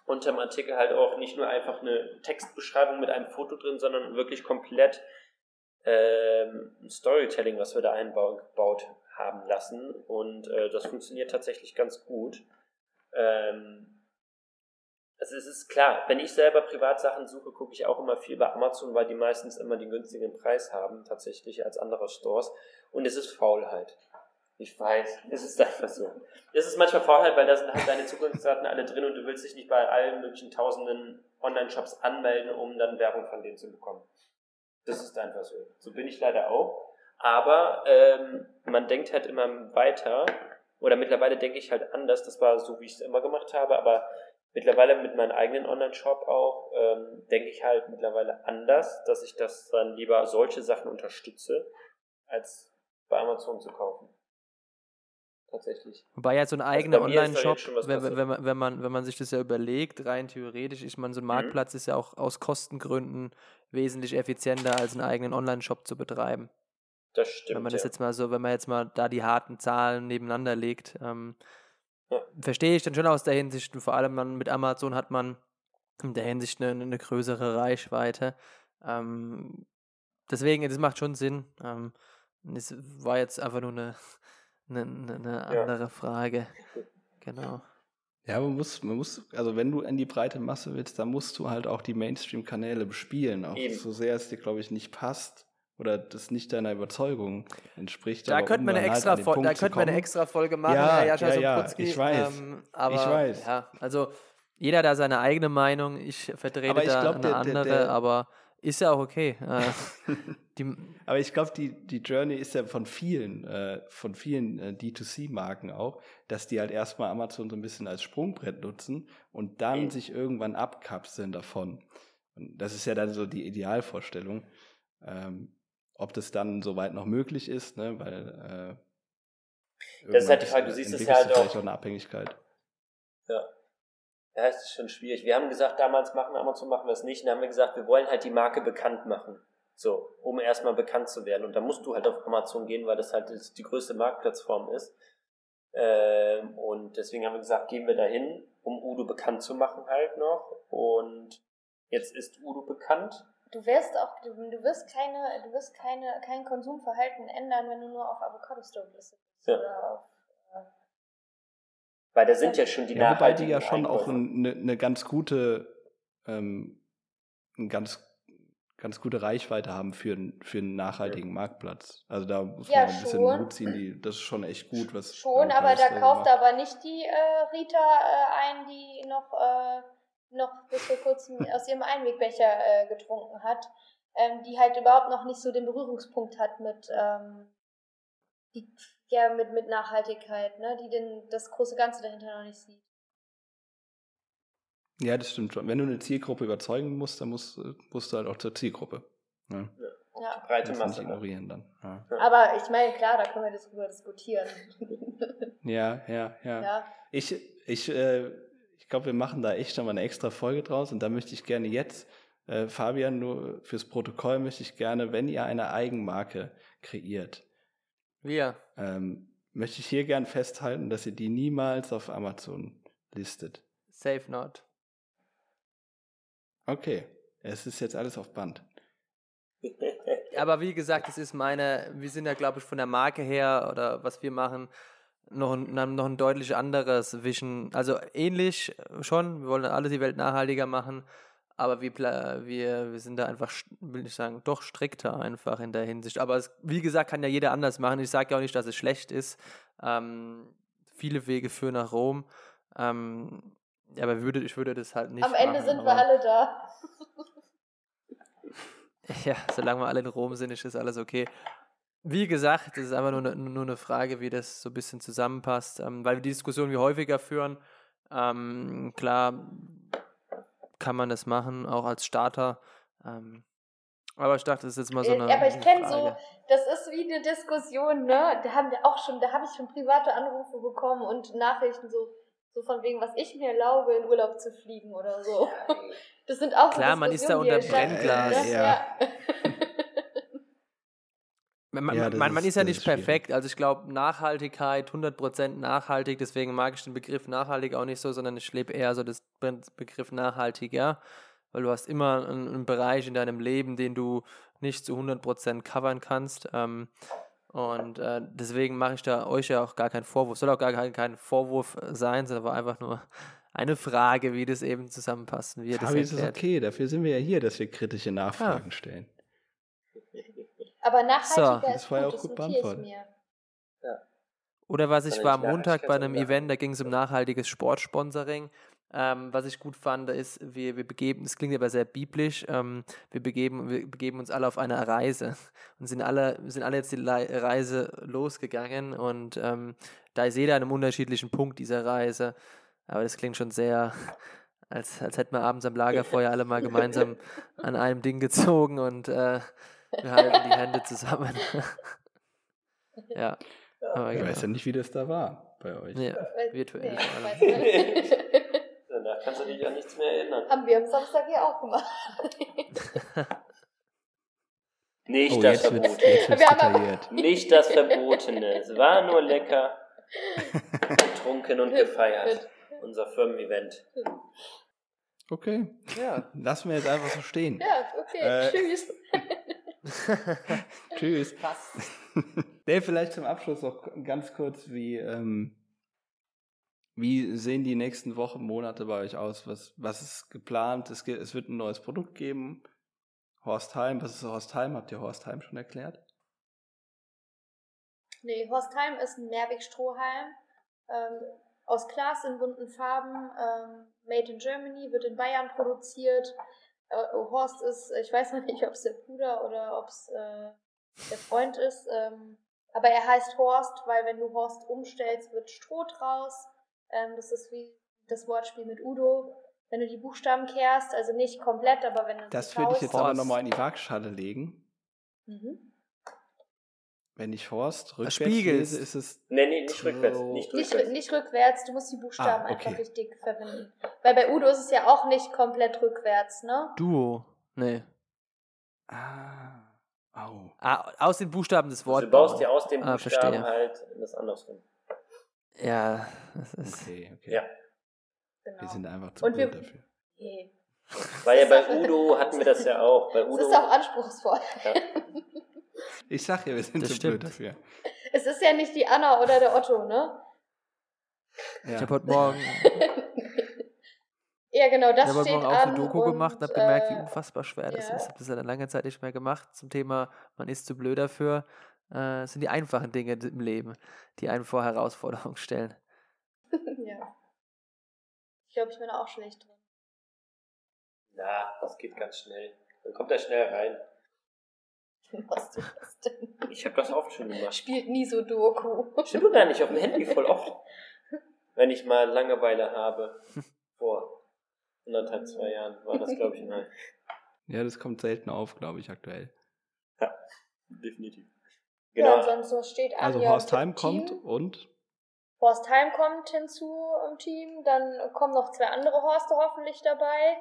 unter dem Artikel halt auch nicht nur einfach eine Textbeschreibung mit einem Foto drin, sondern wirklich komplett ähm, Storytelling, was wir da eingebaut haben lassen. Und äh, das funktioniert tatsächlich ganz gut. Ähm, also es ist klar, wenn ich selber Privatsachen suche, gucke ich auch immer viel bei Amazon, weil die meistens immer den günstigen Preis haben, tatsächlich als andere Stores. Und es ist Faulheit. Ich weiß, es ist einfach so. Es ist manchmal Faulheit, weil da sind halt deine Zugangsdaten alle drin und du willst dich nicht bei allen möglichen tausenden Online-Shops anmelden, um dann Werbung von denen zu bekommen. Das ist einfach so. So bin ich leider auch. Aber ähm, man denkt halt immer weiter, oder mittlerweile denke ich halt anders. Das war so, wie ich es immer gemacht habe, aber mittlerweile mit meinem eigenen Online-Shop auch ähm, denke ich halt mittlerweile anders, dass ich das dann lieber solche Sachen unterstütze, als bei Amazon zu kaufen. Tatsächlich. Wobei ja so ein Also eigener da Online-Shop, wenn, wenn, man, wenn, man, wenn man sich das ja überlegt, rein theoretisch, ich meine, so ein Mhm. Marktplatz ist ja auch aus Kostengründen wesentlich effizienter, als einen eigenen Online-Shop zu betreiben. Das stimmt. wenn man das ja. jetzt mal so, wenn man jetzt mal da die harten Zahlen nebeneinander legt, ähm, Ja. verstehe ich dann schon aus der Hinsicht, und vor allem man, mit Amazon hat man in der Hinsicht eine, eine größere Reichweite. Ähm, deswegen, das macht schon Sinn. Ähm, es war jetzt einfach nur eine, eine, eine- eine Ja. andere Frage. Genau. Ja, man muss, man muss, also wenn du in die breite Masse willst, dann musst du halt auch die Mainstream-Kanäle bespielen. Auch Eben. so sehr es dir, glaube ich, nicht passt oder das nicht deiner Überzeugung entspricht. Da könnte man eine halt extra, an den Fol- Punkt da zu könnte man eine kommen- extra Folge machen, Ja, Herr Jascha ja, ja, Sobrutzki, ich weiß. Ähm, aber, Ich weiß. Ja, also jeder da seine eigene Meinung. Ich vertrete Aber ich da glaub, eine der- der- andere, der- aber ist ja auch okay. Äh, die, Aber ich glaube, die, die Journey ist ja von vielen, äh, von vielen äh, D2C-Marken auch, dass die halt erstmal Amazon so ein bisschen als Sprungbrett nutzen und dann Mhm. sich irgendwann abkapseln davon. Und das ist ja dann so die Idealvorstellung. Ähm, ob das dann soweit noch möglich ist, ne, weil äh, Das ist halt die Frage, du siehst es ja halt auch- auch eine Abhängigkeit. Ja, es ist schon schwierig. Wir haben gesagt, damals machen wir Amazon, machen wir es nicht. Und dann haben wir gesagt, wir wollen halt die Marke bekannt machen. So, um erstmal bekannt zu werden. Und da musst du halt auf Amazon gehen, weil das halt die größte Marktplatzform ist. Ähm, und deswegen haben wir gesagt, gehen wir dahin, um Udo bekannt zu machen halt noch. Und jetzt ist Udo bekannt. Du wirst auch, du, du wirst keine, du wirst keine, kein Konsumverhalten ändern, wenn du nur auf Avocado Store bist. Ja. Oder auf, Weil da sind ja schon die Ja, wobei die ja schon auch Einkäufer. eine ne ganz gute, ähm, eine ganz, ganz gute Reichweite haben für, n- für einen nachhaltigen Marktplatz. Also da muss Ja, man ein bisschen. Mut ziehen, die, das ist schon echt gut, was Schon, Avocado aber da kauft macht. aber nicht die äh, Rita äh, ein, die noch, äh, noch bis vor kurzem aus ihrem Einwegbecher äh, getrunken hat, ähm, die halt überhaupt noch nicht so den Berührungspunkt hat mit, ähm, die, ja, mit, mit Nachhaltigkeit, ne? die den, das große Ganze dahinter noch nicht sieht. Ja, das stimmt schon. Wenn du eine Zielgruppe überzeugen musst, dann musst, äh, musst du halt auch zur Zielgruppe. Ja, Ja. Breite das Masse. nicht ignorieren dann. Ja, Aber ich meine, klar, da können wir darüber diskutieren. ja, ja. ja. ja. Ich, ich, äh, ich glaube, wir machen da echt nochmal eine extra Folge draus und da möchte ich gerne jetzt, äh, Fabian, nur fürs Protokoll möchte ich gerne, wenn ihr eine Eigenmarke kreiert, wir. ähm, möchte ich hier gern festhalten, dass ihr die niemals auf Amazon listet. Safe not. Okay, es ist jetzt alles auf Band. Aber wie gesagt, es ist meine, wir sind ja, glaube ich, von der Marke her oder was wir machen, noch ein, noch ein deutlich anderes Vision. Also ähnlich schon, wir wollen alle die Welt nachhaltiger machen, aber wir, wir, wir sind da einfach, will ich sagen, doch strikter einfach in der Hinsicht. Aber es, wie gesagt, kann ja jeder anders machen. Ich sage ja auch nicht, dass es schlecht ist. Ähm, viele Wege führen nach Rom. Ähm, aber würde, ich würde das halt nicht Am Ende machen, sind wir alle da. Ja, solange wir alle in Rom sind, ist das alles okay. Wie gesagt, es ist einfach nur eine, nur eine Frage, wie das so ein bisschen zusammenpasst, ähm, weil wir die Diskussion wir häufiger führen. Ähm, klar kann man das machen, auch als Starter. Ähm, aber ich dachte, das ist jetzt mal so Äh, eine. aber ich kenne so, das ist wie eine Diskussion, ne? Da haben wir auch schon, da habe ich schon private Anrufe bekommen und Nachrichten so, so von wegen, was ich mir erlaube, in Urlaub zu fliegen oder so. Das sind auch so Klar, man ist da unter Brennglas. Ne? Ja. Man, Ja, man, man, ist- ist ja nicht ist perfekt. Also ich glaube, Nachhaltigkeit, 100% nachhaltig, deswegen mag ich den Begriff nachhaltig auch nicht so, sondern ich lebe eher so das Be- Begriff nachhaltiger, weil du hast immer einen, einen Bereich in deinem Leben, den du nicht zu 100% covern kannst. Ähm, und äh, deswegen mache ich da euch ja auch gar keinen Vorwurf. Soll auch gar kein, kein Vorwurf äh, sein, sondern war einfach nur eine Frage, wie das eben zusammenpasst wie ihr das Fabi, ist okay. Dafür sind wir ja hier, dass wir kritische Nachfragen stellen. Aber nachhaltiger So. ist Das war ja gut, auch gut beantwortet. mir. Oder was ich war am Montag bei einem Event, da ging es um nachhaltiges Sportsponsoring. Ähm, was ich gut fand, ist, wir, wir begeben, das klingt aber sehr biblisch, ähm, wir, begeben, wir begeben uns alle auf eine Reise und sind alle, sind alle jetzt die Reise losgegangen und ähm, da ist jeder an einem unterschiedlichen Punkt dieser Reise. Aber das klingt schon sehr, als, als hätten wir abends am Lagerfeuer alle mal gemeinsam an einem Ding gezogen und äh, wir halten die Hände zusammen. ja. Aber Ich genau. weiß ja nicht, wie das da war bei euch. Ja, virtuell nee. Danach kannst du dich an nichts mehr erinnern. Haben wir am Samstag ja auch gemacht. Nicht Oh, das jetzt wird Verbotene. Nicht das Verbotene. Es war nur lecker, getrunken und gefeiert. Unser Firmen-Event. Okay, Ja. lassen wir jetzt einfach so stehen. Ja, okay. Äh, Tschüss. Tschüss. Krass. Nee, vielleicht zum Abschluss noch ganz kurz, wie, ähm, wie sehen die nächsten Wochen, Monate bei euch aus? Was, was ist geplant? Es, es wird ein neues Produkt geben. Horstheim, was ist Horstheim? Habt ihr Horstheim schon erklärt? Nee, Horstheim ist ein Mehrwegstrohhalm. Ähm, aus Glas in bunten Farben. Ähm, made in Germany, wird in Bayern produziert. Äh, Horst ist, ich weiß noch nicht, ob es der Bruder oder ob es äh, der Freund ist. Ähm, aber er heißt Horst, weil wenn du Horst umstellst, wird Stroh draus. Ähm, das ist wie das Wortspiel mit Udo. Wenn du die Buchstaben kehrst, also nicht komplett, aber wenn du Das würde ich jetzt aber Horst. nochmal in die Waagschale legen. Mhm. Wenn ich Horst rückwärts Spiegelst. lese, ist es Nee, nee, nicht rückwärts. Nicht Nicht, rückwärts. nicht rückwärts, du musst die Buchstaben Ah, okay. einfach richtig verwenden. Weil bei Udo ist es ja auch nicht komplett rückwärts, ne? Duo. Nee. Ah. Au. Ah, aus den Buchstaben des Also Wortes. du baust dir aus den Ah, Buchstaben verstehe. halt das andersrum. Ja, das ist. Okay, okay. Ja. Genau. Wir sind einfach zu Und gut wir- dafür. Okay. Weil ja bei Udo hatten wir das ja auch. Bei Udo. ist auch anspruchsvoll. ja. Ich sag ja, wir sind Das zu stimmt. blöd dafür. Es ist ja nicht die Anna oder der Otto, ne? Ja. Ich habe heute Morgen, Ja, genau, ich das hab heute steht Morgen auch eine Doku und, gemacht und habe gemerkt, wie äh, unfassbar schwer das ja. ist. Ich habe das seit einer langen Zeit nicht mehr gemacht. Zum Thema, man ist zu blöd dafür. Äh, es sind die einfachen Dinge im Leben, die einen vor Herausforderungen stellen. ja. Ich glaube, ich bin auch schlecht drin. Na, das geht ganz schnell. Dann kommt er schnell rein. Was du das denn? Ich habe das oft schon gemacht. Spielt nie so Doku. Stimmt gar nicht, auf dem Handy voll oft. Wenn ich mal Langeweile habe. Vor anderthalb, zwei Jahren war das, glaube ich, mal. ja, das kommt selten auf, glaube ich, aktuell. Definitiv. Ja, Genau. ansonsten was steht. Also ja, Horstheim Team. kommt und Horst Heim kommt hinzu im Team, dann kommen noch zwei andere Horste hoffentlich dabei.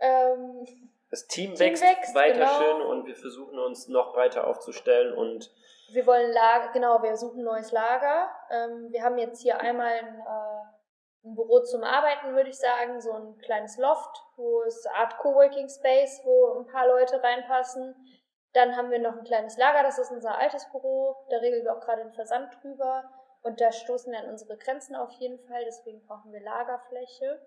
Ähm, Das Team Team wächst, wächst, weiter genau. schön und wir versuchen uns noch breiter aufzustellen und wir wollen Lager, genau, wir suchen ein neues Lager. Ähm, wir haben jetzt hier einmal ein, äh, ein Büro zum Arbeiten, würde ich sagen, so ein kleines Loft, wo es eine Art Coworking Space, wo ein paar Leute reinpassen. Dann haben wir noch ein kleines Lager, das ist unser altes Büro. Da regeln wir auch gerade den Versand drüber. Und da stoßen an unsere Grenzen auf jeden Fall, deswegen brauchen wir Lagerfläche.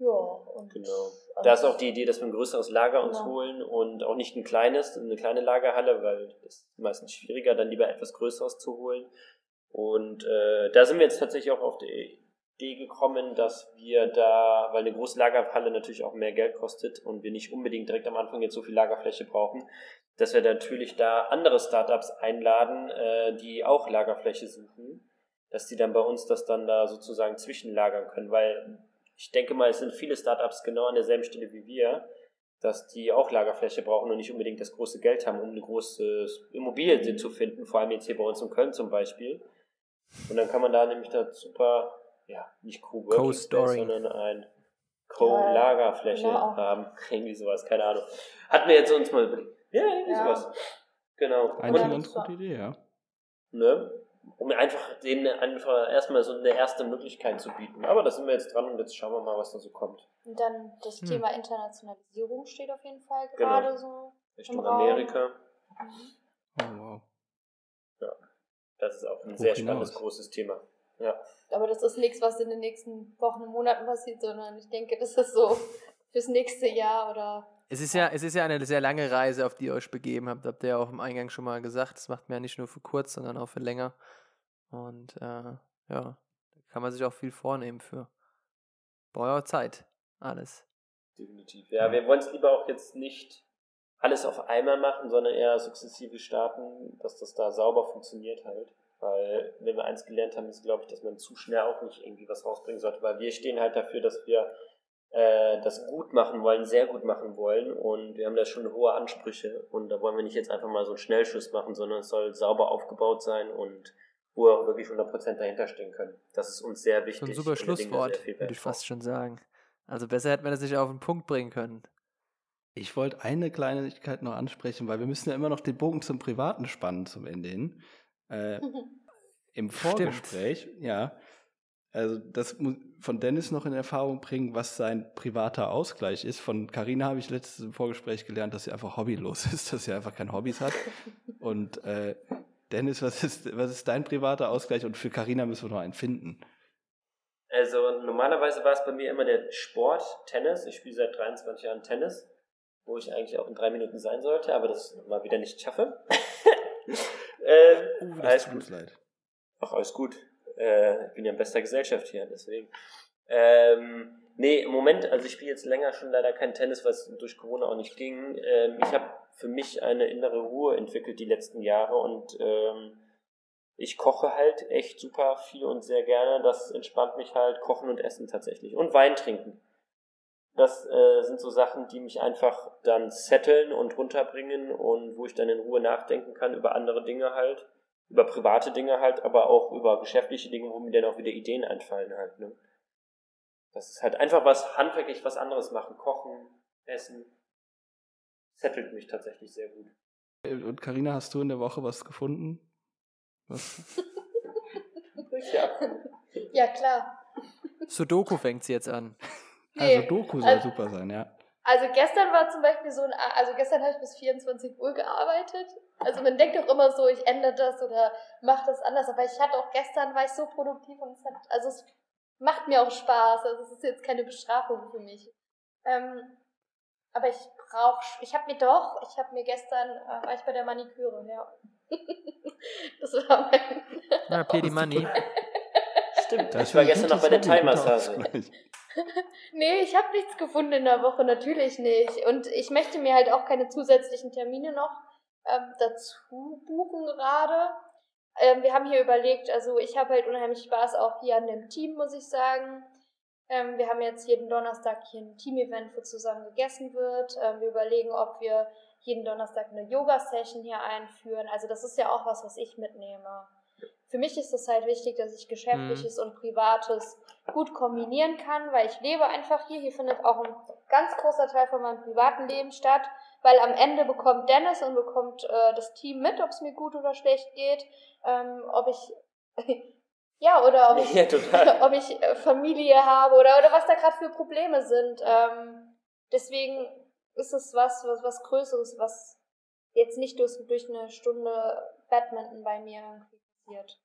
Ja, und genau. Da ist auch die Idee, dass wir ein größeres Lager uns Genau. holen und auch nicht ein kleines, eine kleine Lagerhalle, weil das ist meistens schwieriger, dann lieber etwas Größeres zu holen. Und äh, da sind wir jetzt tatsächlich auch auf die Idee gekommen, dass wir da, weil eine große Lagerhalle natürlich auch mehr Geld kostet und wir nicht unbedingt direkt am Anfang jetzt so viel Lagerfläche brauchen, dass wir natürlich da andere Startups einladen, äh, die auch Lagerfläche suchen, dass die dann bei uns das dann da sozusagen zwischenlagern können, weil ich denke mal, es sind viele Startups genau an derselben Stelle wie wir, dass die auch Lagerfläche brauchen und nicht unbedingt das große Geld haben, um eine große Immobilie zu finden, vor allem jetzt hier bei uns in Köln zum Beispiel. Und dann kann man da nämlich da super, ja, nicht Co-Working sondern ein Co-Lagerfläche genau. haben. Irgendwie sowas, keine Ahnung. Hatten wir jetzt uns mal überlegt. Ja, irgendwie Ja. sowas. Genau. Eigentlich eine ganz gute Idee, ja. ne? Um einfach denen einfach erstmal so eine erste Möglichkeit zu bieten. Aber da sind wir jetzt dran und jetzt schauen wir mal, was da so kommt. Und dann das Hm. Thema Internationalisierung steht auf jeden Fall Genau. gerade so. Richtung. Amerika. Mhm. Oh, wow. Das ist auch ein Hoch sehr hinaus. spannendes, großes Thema. Ja. Aber das ist nichts, was in den nächsten Wochen und Monaten passiert, sondern ich denke, das ist so fürs nächste Jahr oder Es ist ja, es ist ja eine sehr lange Reise, auf die ihr euch begeben habt. Habt ihr ja auch im Eingang schon mal gesagt. Das macht man ja nicht nur für kurz, sondern auch für länger. Und äh, ja, da kann man sich auch viel vornehmen für. Eurer Zeit. Alles. Definitiv. Ja, wir wollen es lieber auch jetzt nicht alles auf einmal machen, sondern eher sukzessive starten, dass das da sauber funktioniert halt. Weil, wenn wir eins gelernt haben, ist, glaube ich, dass man zu schnell auch nicht irgendwie was rausbringen sollte, weil wir stehen halt dafür, dass wir äh, das gut machen wollen, sehr gut machen wollen und wir haben da schon hohe Ansprüche und da wollen wir nicht jetzt einfach mal so einen Schnellschuss machen, sondern es soll sauber aufgebaut sein und wo wir auch wirklich 100% dahinter stehen können. Das ist uns sehr wichtig. So ein super Schlusswort, würde ich fast schon sagen. Also besser hätte man das nicht auf den Punkt bringen können. Ich wollte eine Kleinigkeit noch ansprechen, weil wir müssen ja immer noch den Bogen zum Privaten spannen zum Ende hin. Äh, Im Vorgespräch, ja, also das muss von Dennis noch in Erfahrung bringen, was sein privater Ausgleich ist. Von Carina habe ich letztes im Vorgespräch gelernt, dass sie einfach hobbylos ist, dass sie einfach keine Hobbys hat. Und äh, Dennis, was ist, was ist dein privater Ausgleich? Und für Carina müssen wir noch einen finden. Also normalerweise war es bei mir immer der Sport, Tennis. Ich spiele seit 23 Jahren Tennis, wo ich eigentlich auch in drei Minuten sein sollte, aber das mal wieder nicht schaffe. äh, Oh, das alles tut gut. leid. Ach, alles gut. Äh, ich bin ja in bester Gesellschaft hier, deswegen. Ähm, nee, im Moment, also ich spiele jetzt länger schon leider kein Tennis, was durch Corona auch nicht ging. Ähm, ich habe für mich eine innere Ruhe entwickelt die letzten Jahre und ähm, ich koche halt echt super viel und sehr gerne. Das entspannt mich halt, kochen und essen tatsächlich. Und Wein trinken. Das äh, sind so Sachen, die mich einfach dann setteln und runterbringen und wo ich dann in Ruhe nachdenken kann über andere Dinge halt über private Dinge halt, aber auch über geschäftliche Dinge, wo mir dann auch wieder Ideen einfallen halt. Ne? Das ist halt einfach was handwerklich was anderes machen. Kochen, essen. Settelt mich tatsächlich sehr gut. Und Carina, hast du in der Woche was gefunden? Was? Ja. ja, klar. Sudoku fängt sie jetzt an. Nee, Also Doku soll also- super sein, ja. Also gestern war zum Beispiel so ein, also gestern habe ich bis 24 Uhr gearbeitet. Also man denkt doch immer so, ich ändere das oder mache das anders, aber ich hatte auch gestern, war ich so produktiv und es hat, also es macht mir auch Spaß. Also es ist jetzt keine Bestrafung für mich. Ähm, aber ich brauche, ich habe mir doch, ich habe mir gestern, äh, war ich bei der Maniküre, ja. das war mein, Ja, the Money. Stimmt. Das ich war gestern noch bei der Thai-Massage. Nee, ich habe nichts gefunden in der Woche, natürlich nicht. Und ich möchte mir halt auch keine zusätzlichen Termine noch ähm, dazu buchen gerade. Ähm, wir haben hier überlegt, also ich habe halt unheimlich Spaß auch hier an dem Team, muss ich sagen. Ähm, wir haben jetzt jeden Donnerstag hier ein Team-Event, wo zusammen gegessen wird. Ähm, wir überlegen, ob wir jeden Donnerstag eine Yoga-Session hier einführen. Also das ist ja auch was, was ich mitnehme. Für mich ist es halt wichtig, dass ich Geschäftliches und Privates gut kombinieren kann, weil ich lebe einfach hier. Hier findet auch ein ganz großer Teil von meinem privaten Leben statt, weil am Ende bekommt Dennis und bekommt äh, das Team mit, ob es mir gut oder schlecht geht, ähm, ob ich ja oder ob ich, Ja, ob ich äh, Familie habe oder oder was da gerade für Probleme sind. Ähm, deswegen ist es was, was was Größeres, was jetzt nicht durch, durch eine Stunde Badminton bei mir passiert.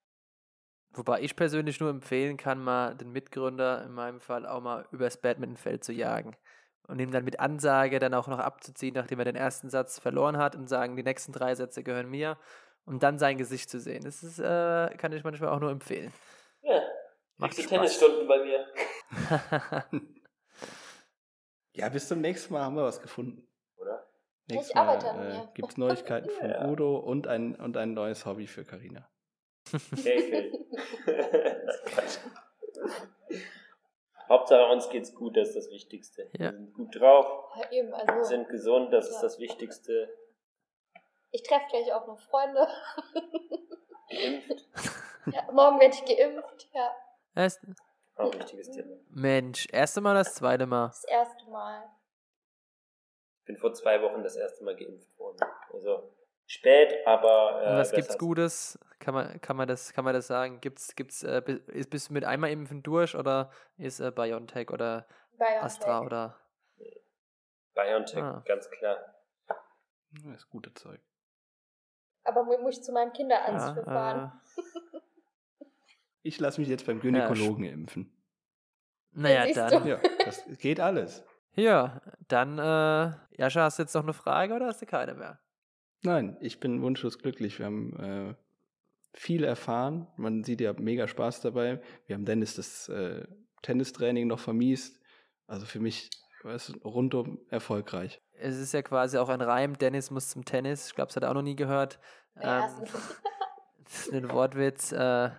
Wobei ich persönlich nur empfehlen kann, mal den Mitgründer in meinem Fall auch mal übers Badmintonfeld zu jagen. Und ihm dann mit Ansage dann auch noch abzuziehen, nachdem er den ersten Satz verloren hat und sagen, die nächsten drei Sätze gehören mir. Und dann sein Gesicht zu sehen. Das ist, äh, kann ich manchmal auch nur empfehlen. Ja, Macht. Tennisstunden bei mir. Ja, bis zum nächsten Mal haben wir was gefunden. Oder? Nächstes Ich arbeite an Mal mir. äh, gibt es Neuigkeiten von Ja. Udo und ein, und ein neues Hobby für Carina. Okay, okay. Hauptsache uns geht's gut, das ist das Wichtigste. Ja. Wir sind gut drauf, Ja, eben, wir also sind gesund, das ist Ja. das Wichtigste. ich treffe gleich auch noch Freunde. Geimpft, Ja, morgen werde ich geimpft. Ja, Erst, auch ein wichtiges Thema. Mensch, erste Mal, das zweite Mal. das erste Mal. Ich bin vor zwei Wochen das erste Mal geimpft worden. Also spät, aber. Äh, was gibt's Gutes? Kann man, kann man das, kann man das sagen? Gibt's, gibt's, äh, bist du mit einmal impfen durch oder ist äh, BioNTech oder BioNTech. Astra oder? BioNTech, ah. ganz klar. Das ist gute Zeug. Aber muss ich zu meinem Kinderarzt ja, fahren. Äh, ich lasse mich jetzt beim Gynäkologen ja, impfen. Naja, dann. Ja, das geht alles. Ja, dann, äh, Jascha, hast du jetzt noch eine Frage oder hast du keine mehr? Nein, ich bin wunschlos glücklich. Wir haben äh, viel erfahren. Man sieht ja mega Spaß dabei. Wir haben Dennis das äh, Tennistraining noch vermiest. Also für mich war es rundum erfolgreich. Es ist ja quasi auch ein Reim. Dennis muss zum Tennis. Ich glaube, es hat er auch noch nie gehört. Ja, ähm, das ist ein Wortwitz. Äh,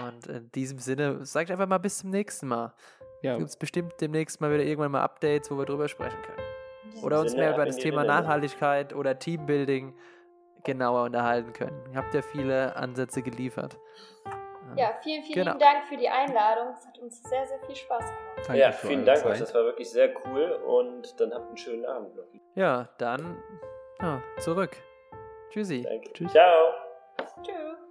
und in diesem Sinne, sag ich einfach mal bis zum nächsten Mal. Ja. Gibt es bestimmt demnächst mal wieder irgendwann mal Updates, wo wir drüber sprechen können. Oder uns mehr über das Thema Nachhaltigkeit oder Teambuilding genauer unterhalten können. Ihr habt ja viele Ansätze geliefert. Ja, vielen, vielen genau. Dank für die Einladung. Es hat uns sehr, sehr viel Spaß gemacht. Danke ja, vielen Dank euch. Das war wirklich sehr cool und dann habt einen schönen Abend noch. Ja, dann ja, zurück. Tschüssi. Danke. Tschüss. Ciao. Tschüss.